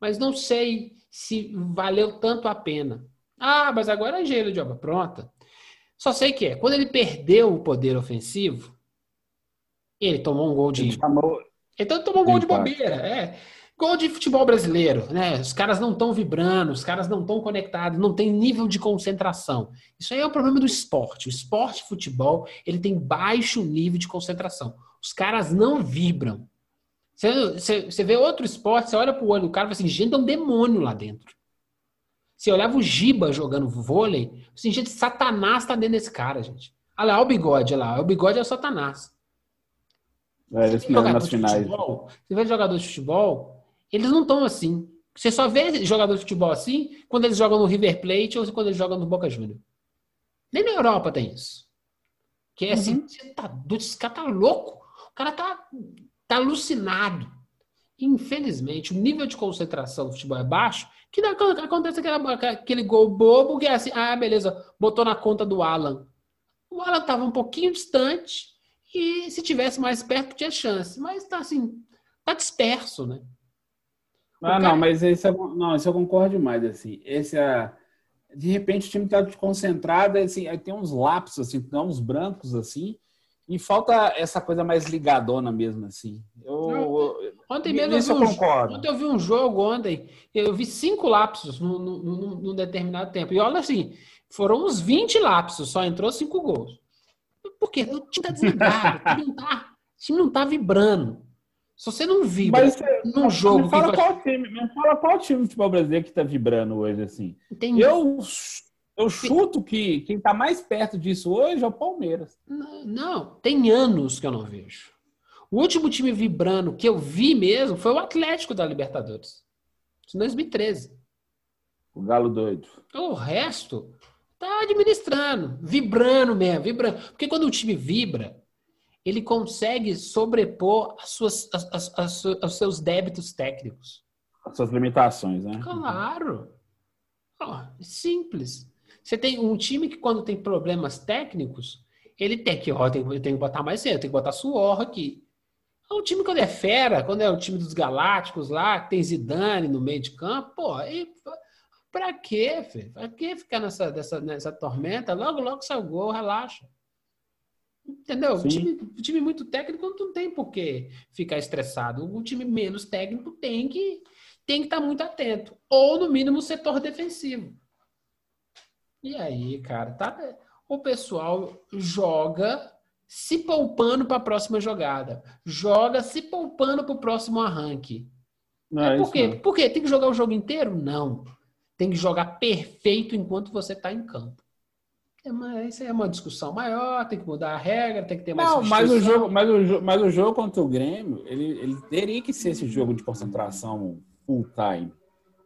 Mas não sei se valeu tanto a pena. Ah, mas agora é gelo de obra pronta. Só sei que é. Quando ele perdeu o poder ofensivo, ele tomou um gol Ele de. chamou, Então tomou um gol de bobeira. É. Gol de futebol brasileiro, né? Os caras não estão vibrando, os caras não estão conectados, não tem nível de concentração. Isso aí é o problema do esporte. O esporte futebol, ele tem baixo nível de concentração. Os caras não vibram. Você, vê outro esporte, você olha pro olho do cara e fala assim, gente, é um demônio lá dentro. Você olhava o Giba jogando vôlei, assim, gente, Satanás tá dentro desse cara, gente. Olha lá, o bigode, olha lá. O bigode é o Satanás. É, nas finais. Futebol, você vê jogadores de futebol, eles não estão assim. Você só vê jogadores de futebol assim quando eles jogam no River Plate ou quando eles jogam no Boca Juniors. Nem na Europa tem isso. Que é assim, uhum. você tá, esse cara tá louco. O cara tá, tá alucinado. Infelizmente, o nível de concentração do futebol é baixo, que acontece aquele, aquele gol bobo que é assim, ah, beleza, botou na conta do Alan. O Alan estava um pouquinho distante e se tivesse mais perto tinha chance. Mas tá assim, tá disperso, né? Ah, cara... não, mas esse é, não, isso eu concordo demais, assim. Esse é de repente o time está desconcentrado, assim, aí tem uns lapsos, assim, tem uns brancos, assim, e falta essa coisa mais ligadona mesmo, assim. Eu, ontem mesmo eu, vi eu concordo. ontem eu vi um jogo, ontem, eu vi cinco lapsos num, num, num determinado tempo. E olha assim, foram uns 20 lapsos, só entrou cinco gols. Por quê? O time tá desligado, o time não tá, o time não tá vibrando. Se você não vibra Mas, num jogo. Me fala, qual time, me fala qual time de futebol brasileiro que tá vibrando hoje, assim. Entendi. Eu, eu chuto que quem tá mais perto disso hoje é o Palmeiras. Não, não, tem anos que eu não vejo. O último time vibrando que eu vi mesmo foi o Atlético da Libertadores. Em 2013. O Galo doido. O resto tá administrando, vibrando mesmo, vibrando. Porque quando o time vibra, ele consegue sobrepor as suas, as, as, os seus débitos técnicos. As suas limitações, né? Claro. Oh, simples. Você tem um time que, quando tem problemas técnicos, ele tem que, ó, tem, tem que botar mais cedo, tem que botar suor aqui. O time quando é fera, quando é o time dos Galácticos lá, que tem Zidane no meio de campo, pô, e, pra quê, filho? Pra que ficar nessa, nessa, nessa tormenta? Logo, logo sai o gol, relaxa. Entendeu? O time, o time, muito técnico não tem por que ficar estressado. O time menos técnico tem que tem que estar tá muito atento. Ou, no mínimo, o setor defensivo. E aí, cara, tá, o pessoal joga se poupando para a próxima jogada. Joga se poupando para o próximo arranque. Não, é, por quê? Por quê? Tem que jogar o jogo inteiro? Não. Tem que jogar perfeito enquanto você está em campo. É, mas isso é uma discussão maior, tem que mudar a regra, tem que ter mais Não, mas o jogo, mas o, mas o jogo contra o Grêmio, ele, ele teria que ser esse jogo de concentração full time.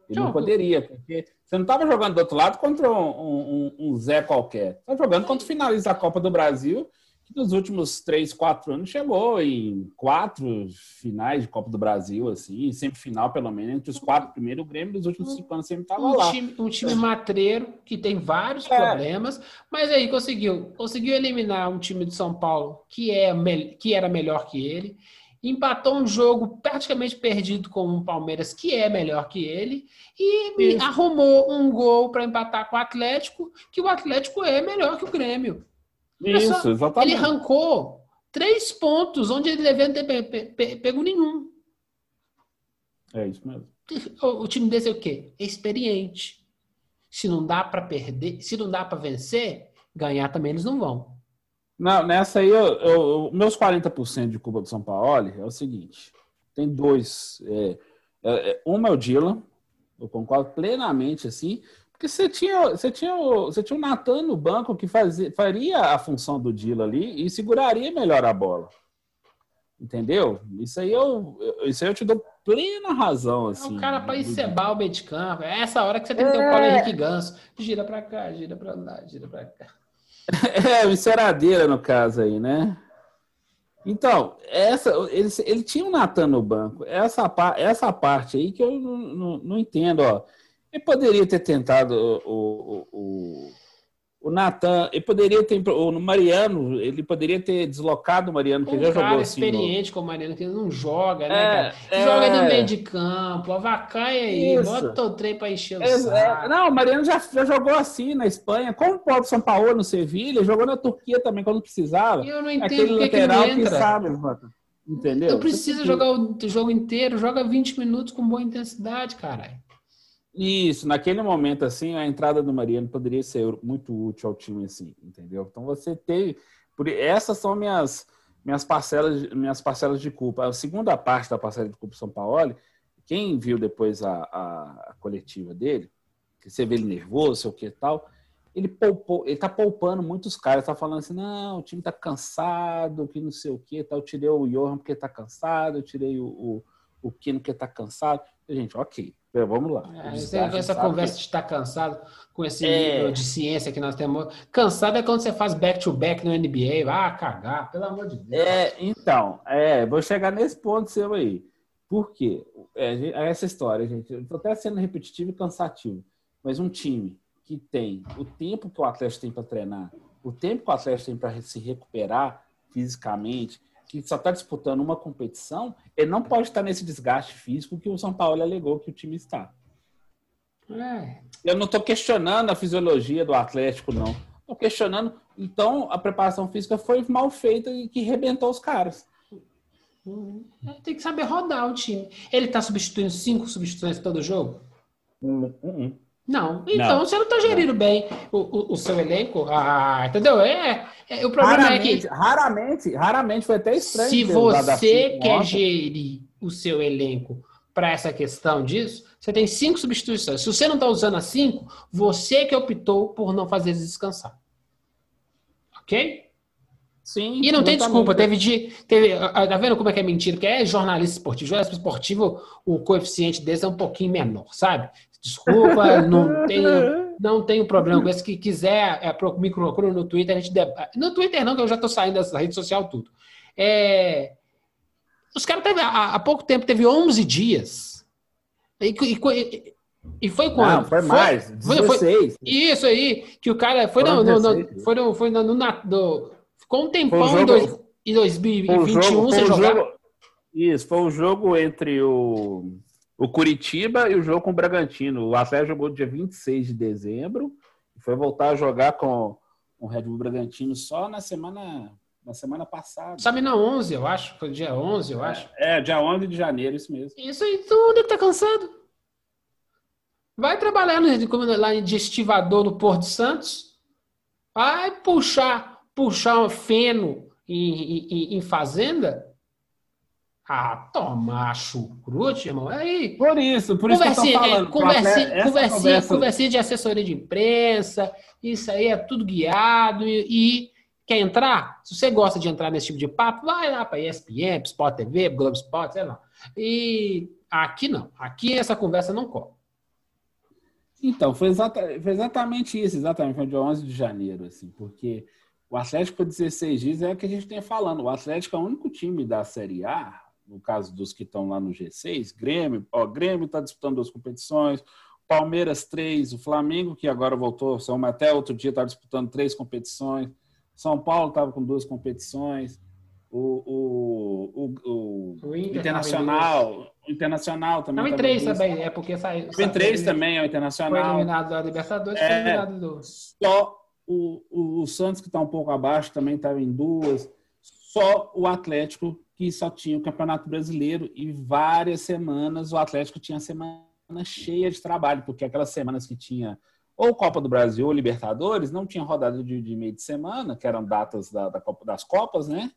Ele não, poderia, porque você não estava jogando do outro lado contra um, um, um Zé qualquer. Estava jogando contra o finalista da Copa do Brasil nos últimos três, quatro anos chegou em quatro finais de Copa do Brasil, assim, sempre final, pelo menos, entre os quatro primeiros, o Grêmio dos últimos cinco anos sempre estava um lá. Time, um time matreiro que tem vários é. problemas, mas aí conseguiu, conseguiu eliminar um time de São Paulo que, é, que era melhor que ele, empatou um jogo praticamente perdido com o um Palmeiras que é melhor que ele e Isso. arrumou um gol para empatar com o Atlético, que o Atlético é melhor que o Grêmio. Isso, exatamente. Ele arrancou três pontos onde ele devia ter pe pe pe pego nenhum. É isso mesmo. O, o time desse é o quê? É experiente. Se não dá para perder, se não dá para vencer, ganhar também eles não vão. Não, nessa aí, eu, eu, meus 40% de culpa do São Paulo é o seguinte: tem dois. É, é, é uma é o Dylan, eu concordo plenamente assim. Porque você tinha, você tinha, você tinha o Natan no banco que fazia, faria a função do Dila ali e seguraria melhor a bola. Entendeu? Isso aí eu, isso aí eu te dou plena razão. Assim, é o cara para encebar o meio de campo. É essa hora que você tem que ter o Paulo é. Henrique Ganso. Gira para cá, gira para lá, gira para cá. É, enceradeira no caso aí, né? Então, essa, ele, ele tinha o Natan no banco. Essa, essa parte aí que eu não, não, não entendo, ó. Ele poderia ter tentado o, o, o, o Natan, ele poderia ter. O Mariano, ele poderia ter deslocado o Mariano, que um já jogou assim. experiente no... com o Mariano, que não joga, né, é, cara? É... Joga no meio de campo, avacaia aí, Isso. bota o trem para encher o é, saco. É, não, o Mariano já, já jogou assim na Espanha, como o Paulo São Paulo no Sevilha, jogou na Turquia também quando precisava. E eu não entendo Aquele lateral que, que, que sabe, Entendeu? Não precisa jogar o jogo inteiro, joga 20 minutos com boa intensidade, caralho. Isso, naquele momento, assim, a entrada do Mariano poderia ser muito útil ao time, assim, entendeu? Então você teve. Por, essas são minhas, minhas, parcelas, minhas parcelas de culpa. A segunda parte da parcela de culpa São Paulo, quem viu depois a, a, a coletiva dele, que você vê ele nervoso, sei o que tal, ele poupou, ele tá poupando muitos caras, tá falando assim, não, o time tá cansado, que não sei o que, tá, eu tirei o Johan porque tá cansado, eu tirei o, o, o Kino porque tá cansado. Gente, ok, vamos lá. É, essa conversa que... de estar cansado com esse é... nível de ciência que nós temos. Cansado é quando você faz back-to-back -back no NBA, vai cagar, pelo amor de Deus. É, então, é, vou chegar nesse ponto seu aí. Por quê? É, é essa história, gente. Eu tô até sendo repetitivo e cansativo, mas um time que tem o tempo que o atleta tem para treinar, o tempo que o atleta tem para se recuperar fisicamente, que só está disputando uma competição, ele não pode estar nesse desgaste físico que o São Paulo alegou que o time está. É. Eu não estou questionando a fisiologia do Atlético, não. Estou questionando. Então, a preparação física foi mal feita e que rebentou os caras. Uhum. Tem que saber rodar o time. Ele está substituindo cinco substituições todo jogo? Uhum. Não. Então não. você não está gerindo não. bem o, o, o, seu elenco. Ah, entendeu? É, é, o problema raramente, é que. Raramente, raramente foi até estranho. Se você quer gerir o seu elenco para essa questão disso, você tem cinco substituições. Se você não está usando as cinco, você que optou por não fazer descansar. Ok? Sim. E não tem desculpa. Teve de. Teve, tá vendo como é que é mentira? Que é jornalista esportivo. Jornalista esportivo, o coeficiente desse é um pouquinho menor, sabe? Desculpa, não tenho, não tenho problema com isso. Que quiser, é, me procura no Twitter, a gente No Twitter não, que eu já estou saindo dessa rede social tudo. É, os caras teve há, há, pouco tempo, teve 11 dias. E, e, e foi quando? Não, foi mais, foi, 16. Foi, isso aí, que o cara foi no, no, no, foi no, foi no, no, no ficou um tempão um jogo, em 2021 jogo, sem jogar. Jogo, isso, foi um jogo entre o o Curitiba e o jogo com o Bragantino. O Atlético jogou dia 26 de dezembro e foi voltar a jogar com o Red Bull Bragantino só na semana na semana passada. Sabe na 11, eu acho, foi dia 11, eu é, acho. É, dia 11 de janeiro, isso mesmo. Isso aí, tudo que tá cansado. Vai trabalhar no, lá de estivador no Porto Santos. Vai puxar, puxar um feno em, em, em fazenda ah, toma chucrute, irmão. Aí. Por isso, por isso que eu tô falando. É, conversinha, conversinha, conversa... conversinha de assessoria de imprensa, isso aí é tudo guiado. E, e, quer entrar? Se você gosta de entrar nesse tipo de papo, vai lá para ESPN, Sport TV, Globo Sport, sei lá. E aqui não. Aqui essa conversa não corre. Então, foi, exata, foi exatamente isso, exatamente. Foi dia 11 de janeiro, assim, porque o Atlético por 16 dias é o que a gente tem falando. O Atlético é o único time da Série A no caso dos que estão lá no G6, Grêmio, ó, Grêmio está disputando duas competições, Palmeiras três, o Flamengo, que agora voltou, são até outro dia está disputando três competições, São Paulo estava com duas competições, o, o, o, o, o Internacional, o Internacional também. Não, em três também, é porque saiu. Em três também é o Internacional. Foi eliminado da Libertadores, é, foi eliminado do. Só o, o, o Santos, que está um pouco abaixo, também estava em duas. Só o Atlético que só tinha o Campeonato Brasileiro e várias semanas o Atlético tinha semana cheia de trabalho, porque aquelas semanas que tinha ou Copa do Brasil ou Libertadores, não tinha rodada de, de meio de semana, que eram datas da, da Copa, das Copas, né?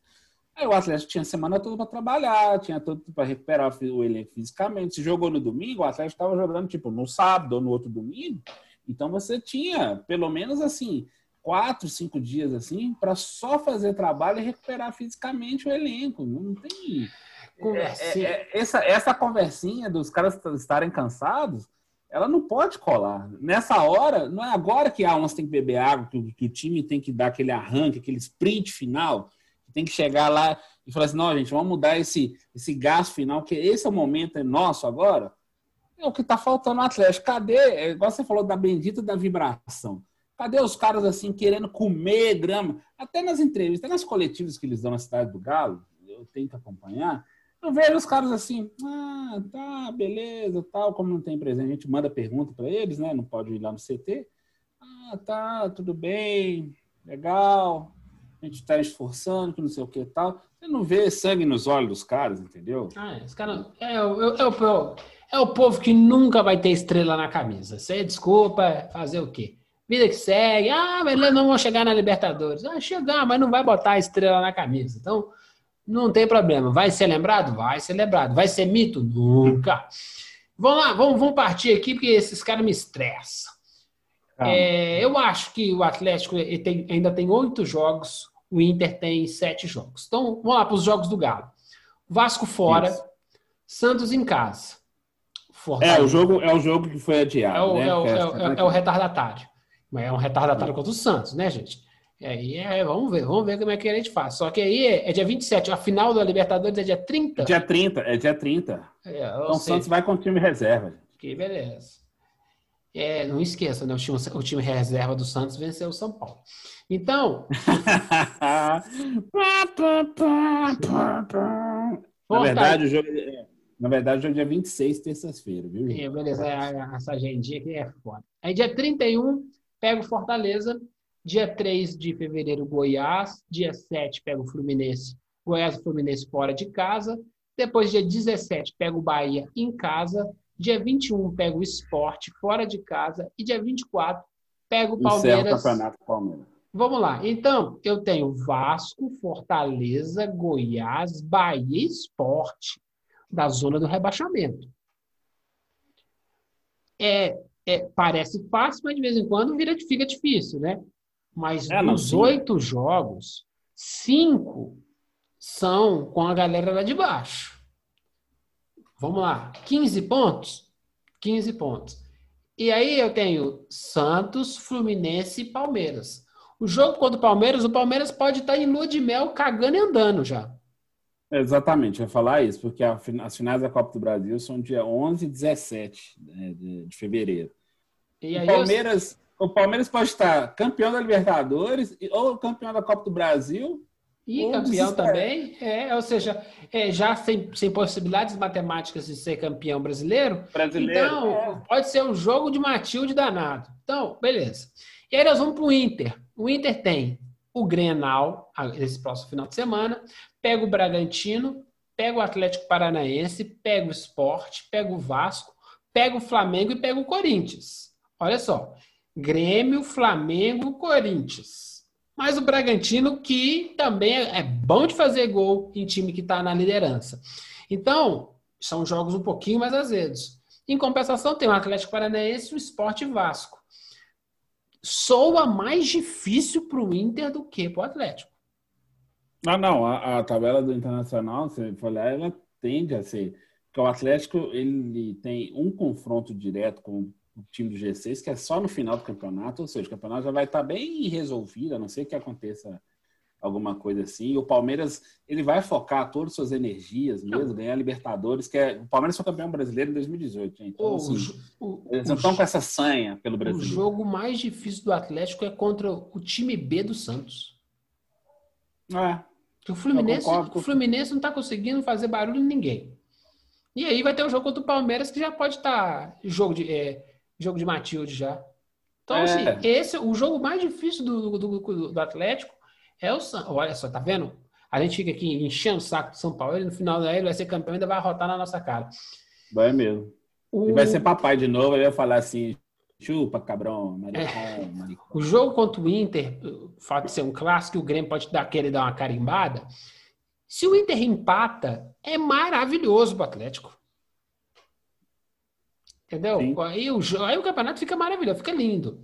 Aí o Atlético tinha semana toda para trabalhar, tinha tudo para recuperar o elenco fisicamente. Se jogou no domingo, o Atlético estava jogando tipo no sábado ou no outro domingo. Então você tinha, pelo menos assim, quatro, cinco dias assim, para só fazer trabalho e recuperar fisicamente o elenco. Não tem. É, é, é, essa, essa conversinha dos caras estarem cansados, ela não pode colar. Nessa hora, não é agora que a onça tem que beber água, que, que o time tem que dar aquele arranque, aquele sprint final, tem que chegar lá e falar assim: não, gente, vamos mudar esse, esse gás final, que esse é o momento é nosso agora. É o que está faltando no Atlético. Cadê? É, igual você falou da bendita da vibração. Cadê os caras assim querendo comer grama? Até nas entrevistas, até nas coletivas que eles dão na cidade do Galo, eu tenho que acompanhar. Eu vejo os caras assim, ah, tá, beleza, tal, como não tem presente, a gente manda pergunta para eles, né? Não pode ir lá no CT. Ah, tá, tudo bem, legal. A gente está esforçando, que não sei o que tal. Você não vê sangue nos olhos dos caras, entendeu? Ah, os caras. É, é, é, o, é o povo que nunca vai ter estrela na camisa. Você desculpa, fazer o quê? Vida que segue. Ah, mas eles não vão chegar na Libertadores. Ah, chegar, mas não vai botar a estrela na camisa. Então, não tem problema. Vai ser lembrado? Vai ser lembrado. Vai ser mito? Nunca. Vamos lá, vamos, vamos partir aqui, porque esses caras me estressam. É, eu acho que o Atlético tem, ainda tem oito jogos, o Inter tem sete jogos. Então, vamos lá para os jogos do Galo. Vasco fora, Isso. Santos em casa. Fortaleza. É, o jogo, é o jogo que foi adiado. É o, né? é o, é, é, é o retardatário. Mas é um retardatário contra o Santos, né, gente? E aí é, vamos ver, vamos ver como é que a gente faz. Só que aí é, é dia 27, a final da Libertadores é dia 30? Dia 30, é dia 30. É, então o Santos vai com o time reserva. Que beleza. É, não esqueça, né? O time, o time reserva do Santos venceu o São Paulo. Então. na verdade, o jogo. É, na verdade, o jogo é dia 26, terça-feira, viu? É, beleza, essa agendinha aqui é foda. Aí, dia 31, pega o Fortaleza. Dia 3 de fevereiro, Goiás. Dia 7, pega o Fluminense. Goiás e Fluminense fora de casa. Depois, dia 17, pega o Bahia em casa. Dia 21, pega o Esporte fora de casa. E dia 24, pega o Palmeiras. o campeonato Palmeiras. Vamos lá. Então, eu tenho Vasco, Fortaleza, Goiás, Bahia e Esporte da zona do rebaixamento. É, é, parece fácil, mas de vez em quando vira, fica difícil, né? Mas é, dos oito jogos, cinco são com a galera lá de baixo. Vamos lá, 15 pontos? 15 pontos. E aí eu tenho Santos, Fluminense e Palmeiras. O jogo contra o Palmeiras, o Palmeiras pode estar em lua de mel cagando e andando já. Exatamente, eu ia falar isso, porque as finais da Copa do Brasil são dia 11 e 17 né, de, de, fevereiro. E o, Palmeiras, eu... o Palmeiras pode estar campeão da Libertadores ou campeão da Copa do Brasil. E campeão também, é, ou seja, é, já sem, sem possibilidades matemáticas de ser campeão brasileiro. Brasileiro. Então, é. pode ser um jogo de Matilde danado. Então, beleza. E aí nós vamos para o Inter. O Inter tem o Grenal, esse próximo final de semana, pega o Bragantino, pega o Atlético Paranaense, pega o Esporte, pega o Vasco, pega o Flamengo e pega o Corinthians. Olha só, Grêmio, Flamengo, Corinthians. Mas o Bragantino, que também é bom de fazer gol em time que está na liderança. Então, são jogos um pouquinho mais azedos. Em compensação, tem o Atlético Paranaense e o Esporte Vasco. Soa mais difícil para o Inter do que para o Atlético. Ah, não, a, a tabela do Internacional, se for olhar, ela tende a ser. Porque o Atlético ele tem um confronto direto com o time do G6, que é só no final do campeonato, ou seja, o campeonato já vai estar bem resolvido, a não ser que aconteça alguma coisa assim. E o Palmeiras, ele vai focar todas as suas energias mesmo, ganhar a Libertadores, que é... O Palmeiras foi campeão brasileiro em 2018, gente. Então, assim, o, eles não estão com essa sanha pelo Brasil. O jogo mais difícil do Atlético é contra o time B do Santos. É. O Fluminense, o Fluminense não está conseguindo fazer barulho em ninguém. E aí vai ter o jogo contra o Palmeiras que já pode estar tá jogo de é, jogo de Matilde já. Então, é. assim, esse o jogo mais difícil do, do, do, do Atlético é o São. Olha só, tá vendo? A gente fica aqui enchendo o saco do São Paulo e no final daí ele vai ser campeão e ainda vai arrotar na nossa cara. Vai mesmo. O... E vai ser papai de novo, ele vai falar assim: Chupa, cabrão, maricão, é. maricão. O jogo contra o Inter, o fato de ser um clássico, o Grêmio pode dar, querer dar uma carimbada. Se o Inter empata, é maravilhoso para o Atlético. Entendeu? Aí o, aí o campeonato fica maravilhoso, fica lindo.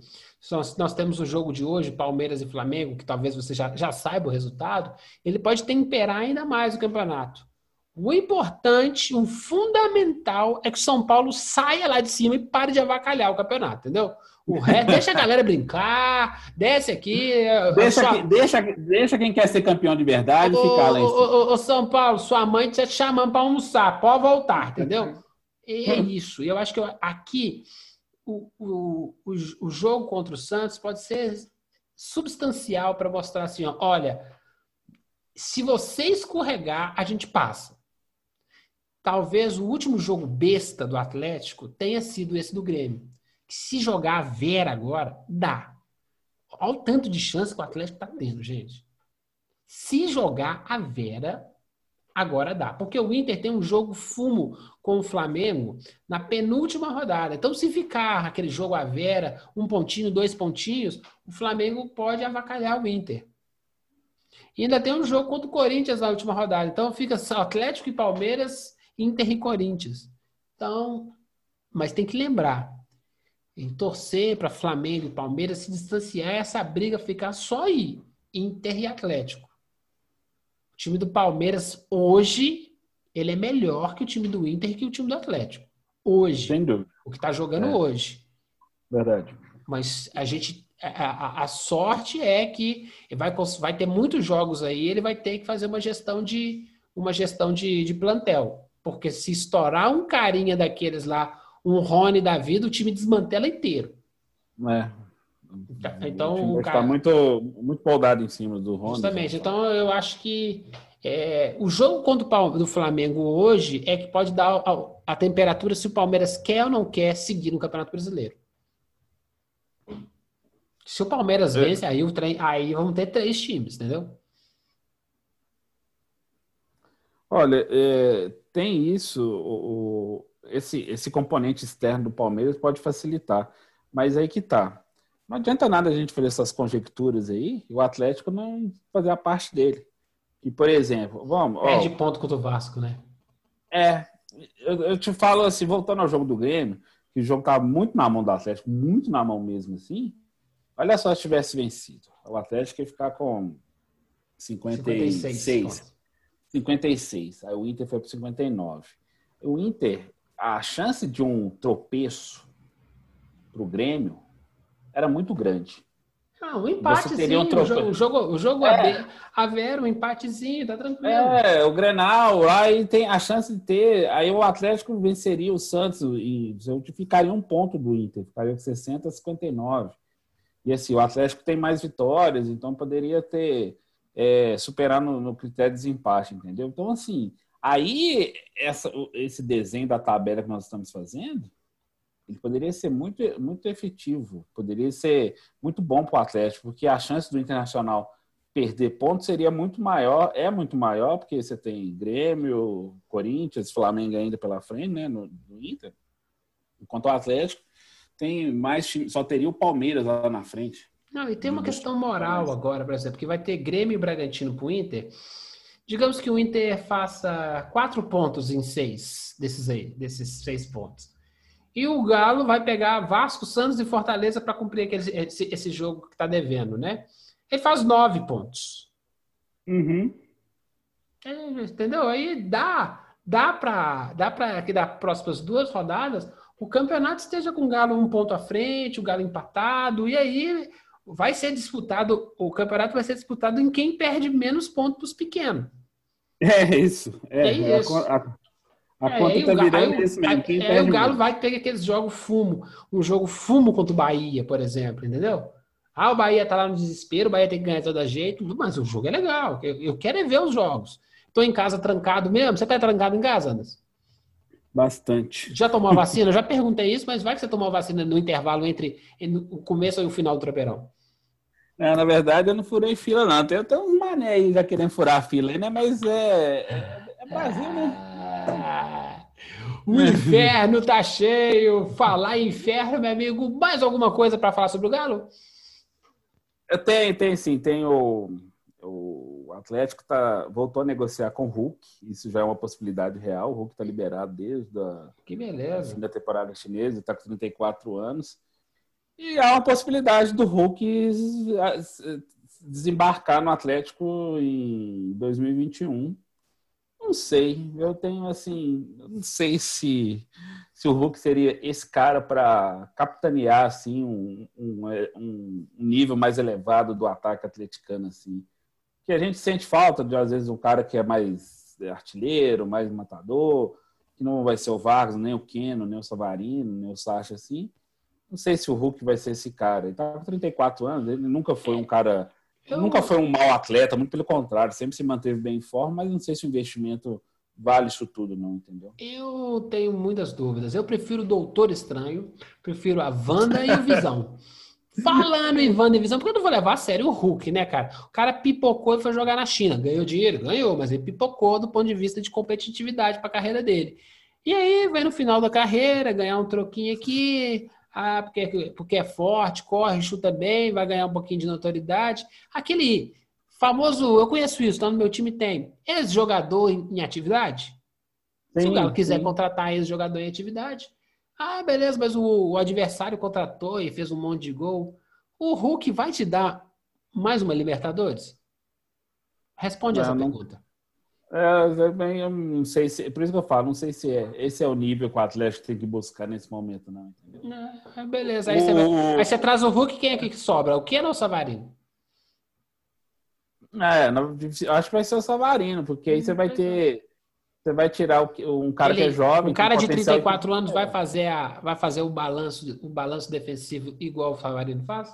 Nós, nós temos o jogo de hoje, Palmeiras e Flamengo, que talvez você já, já saiba o resultado. Ele pode temperar ainda mais o campeonato. O importante, o fundamental é que o São Paulo saia lá de cima e pare de avacalhar o campeonato, entendeu? O resto, deixa a galera brincar, desce aqui. Deixa, sua... deixa, deixa quem quer ser campeão de verdade ô, ficar lá em cima. Ô, ô, São Paulo, sua mãe está te chamando para almoçar, pode voltar, entendeu? E é isso. E eu acho que aqui o, o, o, o jogo contra o Santos pode ser substancial para mostrar assim: ó, olha, se você escorregar, a gente passa talvez o último jogo besta do Atlético tenha sido esse do Grêmio. Se jogar a Vera agora, dá. Olha o tanto de chance que o Atlético está tendo, gente. Se jogar a Vera, agora dá. Porque o Inter tem um jogo fumo com o Flamengo na penúltima rodada. Então, se ficar aquele jogo a Vera, um pontinho, dois pontinhos, o Flamengo pode avacalhar o Inter. E ainda tem um jogo contra o Corinthians na última rodada. Então, fica só Atlético e Palmeiras Inter e Corinthians. Então, mas tem que lembrar, em torcer para Flamengo e Palmeiras se distanciar essa briga ficar só aí, Inter e Atlético. O time do Palmeiras hoje ele é melhor que o time do Inter e que o time do Atlético. Hoje. Sem dúvida. O que está jogando é. hoje. Verdade. Mas a gente. A, a, a, sorte é que vai, vai ter muitos jogos aí, ele vai ter que fazer uma gestão de uma gestão de, de plantel. Porque se estourar um carinha daqueles lá, um Rony da vida, o time desmantela inteiro. É. Então, o, cara... está muito, muito poldado em cima do Rony. Justamente. Então, eu acho que é, o jogo contra o do Flamengo hoje é que pode dar a, a, temperatura se o Palmeiras quer ou não quer seguir no Campeonato Brasileiro. Se o Palmeiras é. vence, aí, o trem, aí vamos ter três times, entendeu? Olha, é, tem isso, o, esse, esse componente externo do Palmeiras pode facilitar, mas aí que tá. Não adianta nada a gente fazer essas conjecturas aí e o Atlético não fazer a parte dele. E, por exemplo, vamos. Perde ó, ponto contra o Vasco, né? É. Eu, eu, te falo assim, voltando ao jogo do Grêmio, que o jogo tava muito na mão do Atlético, muito na mão mesmo assim. Olha só se tivesse vencido. O Atlético ia ficar com 56. 56. 56. Aí o Inter foi para 59. O Inter, a chance de um tropeço para o Grêmio era muito grande. Não, um empatezinho. Um trope... O jogo, o jogo é. a ver, um empatezinho, tá tranquilo. É, o Grenal, aí tem a chance de ter. Aí o Atlético venceria o Santos e ficaria um ponto do Inter, ficaria com 60 a 59. E assim, o Atlético tem mais vitórias, então poderia ter é, superar no, no, critério de desempate, entendeu? Então, assim, aí essa, esse desenho da tabela que nós estamos fazendo, ele poderia ser muito, muito efetivo, poderia ser muito bom para o Atlético, porque a chance do Internacional perder pontos seria muito maior, é muito maior, porque você tem Grêmio, Corinthians, Flamengo ainda pela frente, né, no, no Inter. Enquanto o Atlético tem mais só teria o Palmeiras lá na frente. Não, e tem uma questão moral agora, por exemplo, que vai ter Grêmio e Bragantino para o Inter. Digamos que o Inter faça quatro pontos em seis desses aí, desses seis pontos. E o Galo vai pegar Vasco, Santos e Fortaleza para cumprir aquele, esse, esse jogo que está devendo, né? Ele faz nove pontos. Uhum. É, entendeu? Aí dá, dá para dá para que das próximas duas rodadas o campeonato esteja com o Galo um ponto à frente, o Galo empatado, e aí vai ser disputado, o campeonato vai ser disputado em quem perde menos pontos para os pequenos. É isso. É, é isso. A, a, a é, conta está virando isso mesmo. Quem é, o Galo vai ter aqueles jogos fumo, um jogo fumo contra o Bahia, por exemplo, entendeu? Ah, o Bahia tá lá no desespero, o Bahia tem que ganhar de todo jeito, mas o jogo é legal. Eu, eu quero é ver os jogos. Estou em casa trancado mesmo. Você está trancado em casa, Anderson? Bastante. Já tomou a vacina? Eu já perguntei isso, mas vai que você tomou a vacina no intervalo entre o começo e o final do tropeirão. É, na verdade, eu não furei fila, não. Tem até uns mané aí já querendo furar a fila, né? Mas é, é, é Brasil, né? Ah, o inferno tá cheio. Falar em inferno, meu amigo. Mais alguma coisa para falar sobre o Galo? Eu tenho, tem sim. Tem o, o o Atlético tá, voltou a negociar com o Hulk, isso já é uma possibilidade real. O Hulk está liberado desde a que beleza. da temporada chinesa, está com 34 anos. E há uma possibilidade do Hulk desembarcar no Atlético em 2021. Não sei, eu tenho assim, não sei se, se o Hulk seria esse cara para capitanear assim um, um, um, nível mais elevado do ataque atleticano assim que a gente sente falta de, às vezes, um cara que é mais artilheiro, mais matador, que não vai ser o Vargas, nem o Keno, nem o Savarino, nem o Sacha, assim. Não sei se o Hulk vai ser esse cara. Ele tá com 34 anos, ele nunca foi um cara... Eu... Nunca foi um mau atleta, muito pelo contrário, sempre se manteve bem em forma, mas não sei se o investimento vale isso tudo, não, entendeu? Eu tenho muitas dúvidas. Eu prefiro o Doutor Estranho, prefiro a Wanda e o Visão. Falando em WandaVision, porque eu não vou levar a sério o Hulk, né, cara? O cara pipocou e foi jogar na China. Ganhou dinheiro? Ganhou, mas ele pipocou do ponto de vista de competitividade para a carreira dele. E aí, vai no final da carreira, ganhar um troquinho aqui, ah, porque, porque é forte, corre, chuta bem, vai ganhar um pouquinho de notoriedade. Aquele famoso, eu conheço isso, tá no meu time tem. Ex-jogador em, em, atividade? Sim, Se o Galo quiser contratar ex-jogador em atividade, Ah, beleza, mas o, o adversário contratou e fez um monte de gol. O Hulk vai te dar mais uma Libertadores? Responde Não, essa não- pergunta. É, eu bem, eu não sei se. Por isso que eu falo, não sei se é, esse é o nível que o Atlético tem que buscar nesse momento, não. entendeu? É, beleza. Aí você, vai- O- aí você traz o Hulk, quem é que sobra? O ou o Savarino? É, não, eu acho que vai ser o Savarino, porque aí você vai ter. Você vai tirar o que- um cara que é Ele- jovem. Um cara de potencial 34 anos vai fazer, a, vai fazer o, balanço, o balanço defensivo igual o Savarino faz?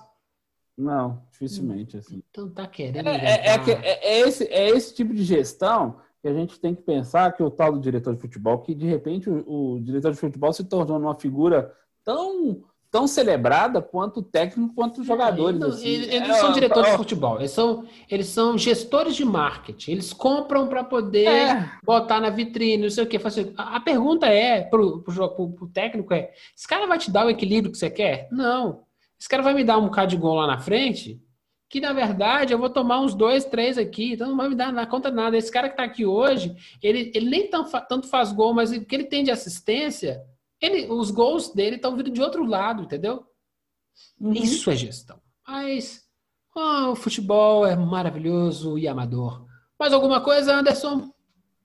Não, dificilmente, assim. Então tá querendo. É, é- é que- é- é esse, é esse tipo de gestão que a gente tem que pensar que o tal do diretor de futebol, que de repente o, o diretor de futebol se tornou uma figura tão, tão celebrada quanto o técnico, quanto os jogadores. Não, assim. eles, eles É, não são diretores de futebol, eles são, eles são gestores de marketing. Eles compram para poder É. botar na vitrine, não sei o quê. Assim, A a pergunta é pro, pro, jo- pro- pro técnico é: esse cara vai te dar o equilíbrio que você quer? Não. Esse cara vai me dar um bocado de gol lá na frente, que na verdade eu vou tomar uns dois, três aqui, então não vai me dar na conta nada. Esse cara que tá aqui hoje, ele, ele nem tão tanto faz gol, mas o que ele tem de assistência, ele, os gols dele estão vindo de outro lado, entendeu? Uhum. Isso é gestão. Mas ah, o futebol é maravilhoso e amador. Mais alguma coisa, Anderson?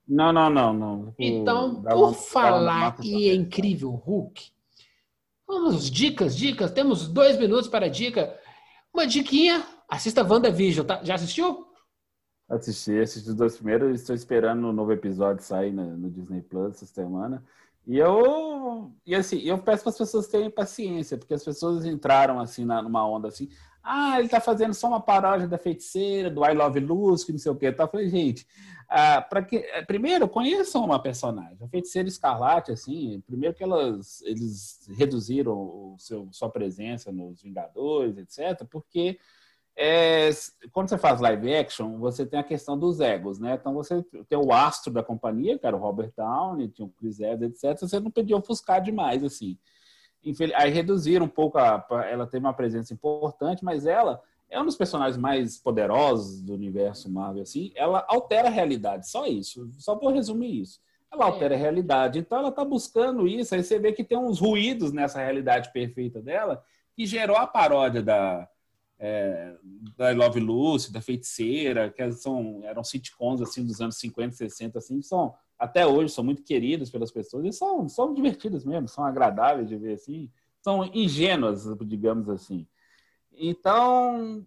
Não, não, não, não. Então, Dá por falar massa e é incrível Hulk, vamos, dicas, dicas. Temos dois minutos para dica. Uma diquinha, assista WandaVision, tá? Já assistiu? Assisti, assisti os dois primeiros, estou esperando o novo episódio sair no, no Disney Plus essa semana. E eu, e assim, eu peço para as pessoas terem paciência, porque as pessoas entraram assim na, numa onda assim, ah, ele tá fazendo só uma paródia da feiticeira, do I Love Lucy, que não sei o quê. Tá? Eu falei, gente, ah, para que eh, primeiro conheçam uma personagem, a feiticeira escarlate, assim, primeiro que elas eles reduziram o seu, sua presença nos Vingadores, etc., porque é, quando você faz live action, você tem a questão dos egos, né? Então você tem o astro da companhia, que era o Robert Downey, tinha o Chris Evans, etc. Você não podia ofuscar demais, assim. Aí reduziram um pouco, a, ela tem uma presença importante, mas ela é um dos personagens mais poderosos do universo Marvel, assim. Ela altera a realidade, só isso. Só vou resumir isso. Ela altera a realidade. Então ela está buscando isso. Aí você vê que tem uns ruídos nessa realidade perfeita dela que gerou a paródia da, é, da Love Lucy, da Feiticeira, que são, eram sitcoms assim dos anos 50, 60, assim, são até hoje são muito queridas pelas pessoas e são, são divertidas mesmo, são agradáveis de ver assim, são ingênuas, digamos assim. Então,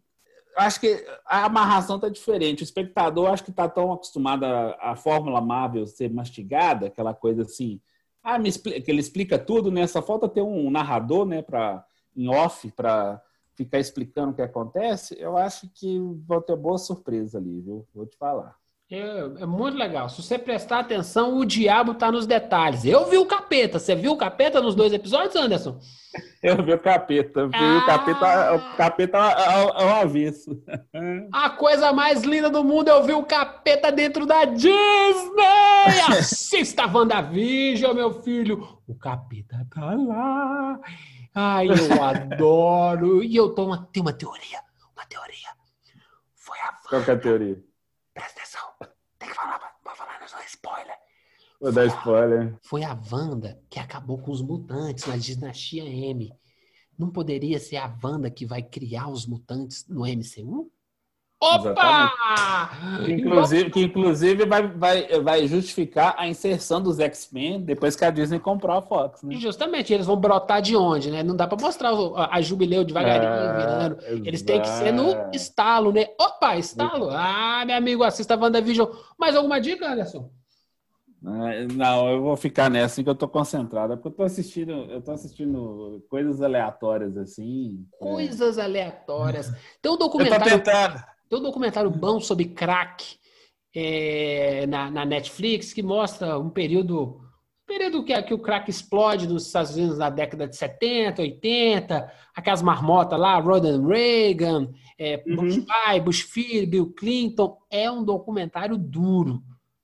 acho que a amarração está diferente. O espectador acho que está tão acostumado à, à fórmula Marvel ser mastigada, aquela coisa assim, ah, me explica, que ele explica tudo, né? Só falta ter um narrador, né, para em off para ficar explicando o que acontece, eu acho que vão ter boa surpresa ali, viu? Vou te falar. É, é muito legal. Se você prestar atenção, o diabo tá nos detalhes. Eu vi o capeta. Você viu o capeta nos dois episódios, Anderson? Eu vi o capeta, eu vi Ah! o capeta, o capeta ao, ao avesso. A coisa mais linda do mundo, eu vi o capeta dentro da Disney! Assista a WandaVision, meu filho! O capeta tá lá! Ai, eu adoro! E eu tô uma, tenho uma teoria, uma teoria. Foi a Qual que é a teoria? Presta atenção. Tem que falar pra, pra falar, não é spoiler. Vou dar spoiler. Foi a Wanda que acabou com os mutantes na dinastia M. Não poderia ser a Wanda que vai criar os mutantes no MCU? Opa! Que inclusive, que inclusive vai, vai, vai justificar a inserção dos X-Men depois que a Disney comprou a Fox, né? Justamente, eles vão brotar de onde, né? Não dá pra mostrar a, a jubileu devagarinho, É, virando. Eles têm que ser no estalo, né? Opa, estalo! Ah, meu amigo, assista a WandaVision. Mais alguma dica, Anderson? É, Não, eu vou ficar nessa que eu tô concentrado, é porque eu tô assistindo, eu tô assistindo coisas aleatórias assim. é. Coisas aleatórias. Tem um Eu tô documentário tentando. Tem um documentário bom sobre crack é, na, na Netflix que mostra um período, período que, que o crack explode nos Estados Unidos na década de 70, 80, aquelas marmotas lá, Ronald Reagan, é, Uhum. Bush pai, Bush filho, Bill Clinton. É um documentário duro,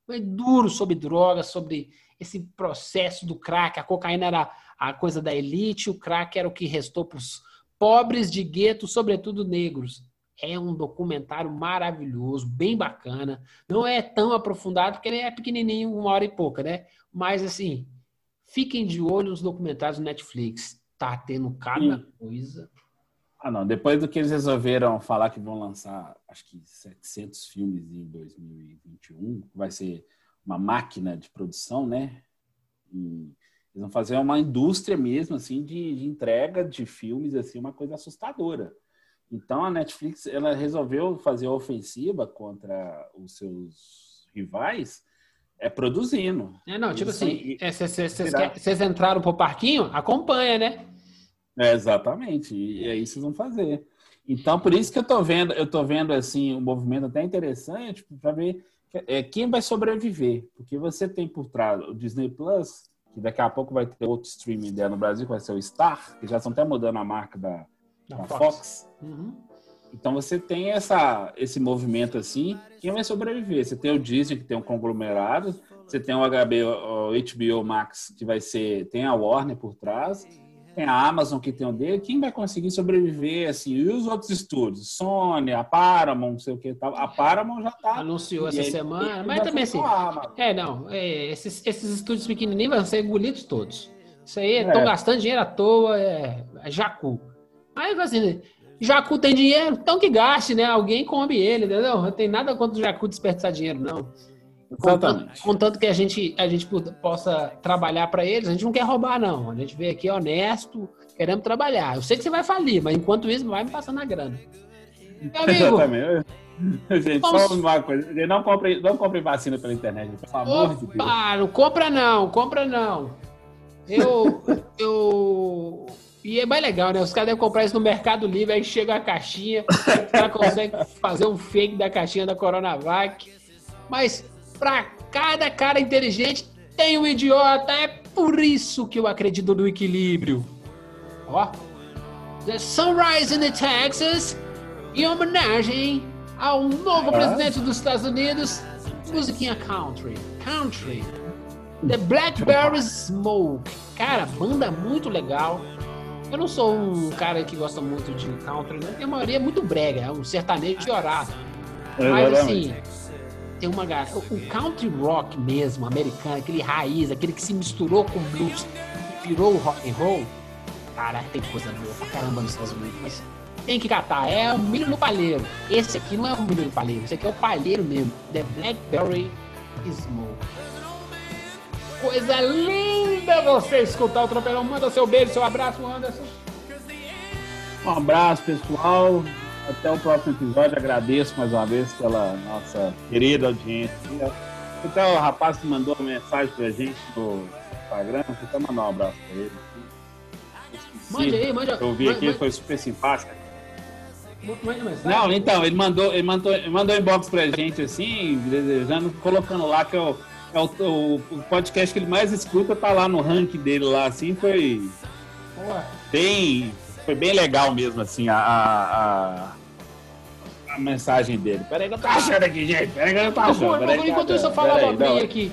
é duro sobre drogas, sobre esse processo do crack. A cocaína era a coisa da elite, o crack era o que restou para os pobres de gueto, sobretudo negros. É um documentário maravilhoso, bem bacana. Não é tão aprofundado, porque ele é pequenininho, uma hora e pouca, né? Mas, assim, fiquem de olho nos documentários do Netflix. Tá tendo cada Sim. coisa. Ah, não. Depois do que eles resolveram falar que vão lançar, acho que 700 filmes em 2021, vai ser uma máquina de produção, né? E eles vão fazer uma indústria mesmo, assim, de, de entrega de filmes, assim, uma coisa assustadora. Então, a Netflix, ela resolveu fazer a ofensiva contra os seus rivais, é produzindo. É, não, tipo Isso assim, aí. é, vocês Será? entraram pro parquinho? Acompanha, né? É, exatamente, e é isso que vão fazer. Então, por isso que eu tô vendo, eu tô vendo assim um movimento até interessante para ver é, quem vai sobreviver, porque você tem por trás o Disney Plus, que daqui a pouco vai ter outro streaming dela no Brasil, que vai ser o Star, que já estão até mudando a marca da, Da Fox. Fox. Uhum. Então você tem essa, esse movimento assim, quem vai sobreviver? Você tem o Disney, que tem um conglomerado, você tem o HBO, o HBO Max, que vai ser, tem a Warner por trás, tem a Amazon que tem o dele, quem vai conseguir sobreviver assim? E os outros estúdios? Sony, a Paramount, não sei o que tal. A Paramount já tá. Anunciou essa aí- semana, e mas também assim. É, não. é, esses, esses estúdios pequenininhos vão ser engolidos todos. Isso aí estão É. gastando dinheiro à toa, é, é jacu. Aí, assim, jacu tem dinheiro, então que gaste, né? Alguém come ele, entendeu? Não tem nada contra o jacu desperdiçar dinheiro, não. Contanto, Exatamente. contanto que a gente, a gente possa trabalhar para eles, a gente não quer roubar, não. A gente veio aqui honesto, queremos trabalhar. Eu sei que você vai falir, mas enquanto isso, vai me passando a grana. Meu amigo, Exatamente. Gente, Vamos- só uma coisa. Gente, Não compre, não compre vacina pela internet, pelo amor de Deus. Opa, não compra não, compra não. Eu, eu... E é mais legal, né? Os caras devem comprar isso no Mercado Livre, aí chega a caixinha, o cara consegue fazer um fake da caixinha da Coronavac. Mas pra cada cara inteligente tem um idiota, é por isso que eu acredito no equilíbrio. Ó, The Sunrise in the Texas, em homenagem ao novo Ah. presidente dos Estados Unidos, musiquinha country. Country. The Blackberry Smoke. Cara, banda muito legal. Eu não sou um cara que gosta muito de country, não, porque a maioria é muito brega, é um sertanejo chorado. Mas assim, tem uma galera. O country rock mesmo, americano, aquele raiz, aquele que se misturou com blues e virou o rock and roll. Cara, tem coisa boa pra caramba nos Estados Unidos. Mas tem que catar. É o milho no palheiro. Esse aqui não é o milho no palheiro, esse aqui é o palheiro mesmo. The Blackberry Smoke. Coisa linda você escutar o Tropeirão. Manda seu beijo, seu abraço, Anderson. Um abraço, pessoal. Até o próximo episódio. Agradeço mais uma vez pela nossa querida audiência. Então, o rapaz que mandou uma mensagem pra gente no Instagram, vou até mandar um abraço pra ele. Mande aí, mande. Eu vi aqui, foi super simpático. Não, então, ele mandou, ele mandou, ele mandou inbox pra gente, assim, desejando, colocando lá que o, é o, o- o podcast que ele mais escuta, tá lá no ranking dele lá, assim, foi bem, foi bem legal mesmo, assim, a, a, a- mensagem dele. Peraí que eu tô achando aqui, gente, peraí que eu tô achando. peraí eu enquanto tô isso eu Peraí, abobrinha não, aqui.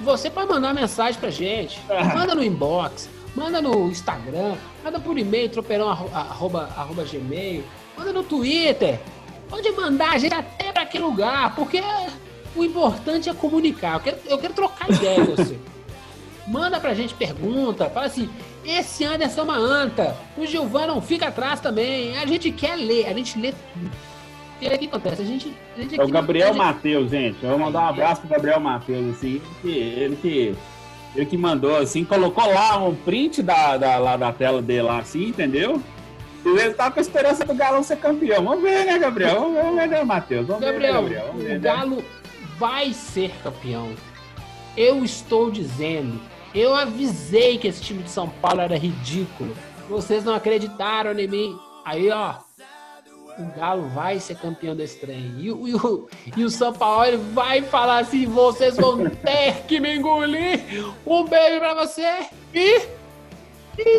Você pode mandar mensagem pra gente. Ah. Manda no inbox, manda no Instagram, manda por e-mail, tropeirão arro- arroba, arroba gmail, manda no Twitter. Pode mandar a gente até pra aquele lugar, porque o importante é comunicar. Eu quero, eu quero trocar ideia com você. Manda pra gente pergunta, fala assim, esse Anderson é uma anta, o Gilvan não fica atrás também. A gente quer ler, a gente lê tudo. E aí o que acontece? A gente. A gente É o Gabriel não- Matheus, gente. Eu vou mandar um abraço pro Gabriel Matheus, assim, ele que, ele que, ele que mandou, assim, colocou lá um print da, da, lá da tela dele lá, assim, entendeu? E ele tá com a esperança do Galão ser campeão. Vamos ver, né, Gabriel? Vamos ver, né, Matheus? Vamos ver, né, Gabriel, Gabriel? Ver, o né? Galo vai ser campeão. Eu estou dizendo. Eu avisei que esse time de São Paulo era ridículo. Vocês não acreditaram em mim. Aí, ó. O Galo vai ser campeão desse trem. E, o- e e o São Paulo vai falar assim: vocês vão ter que me engolir. Um beijo pra você. E. E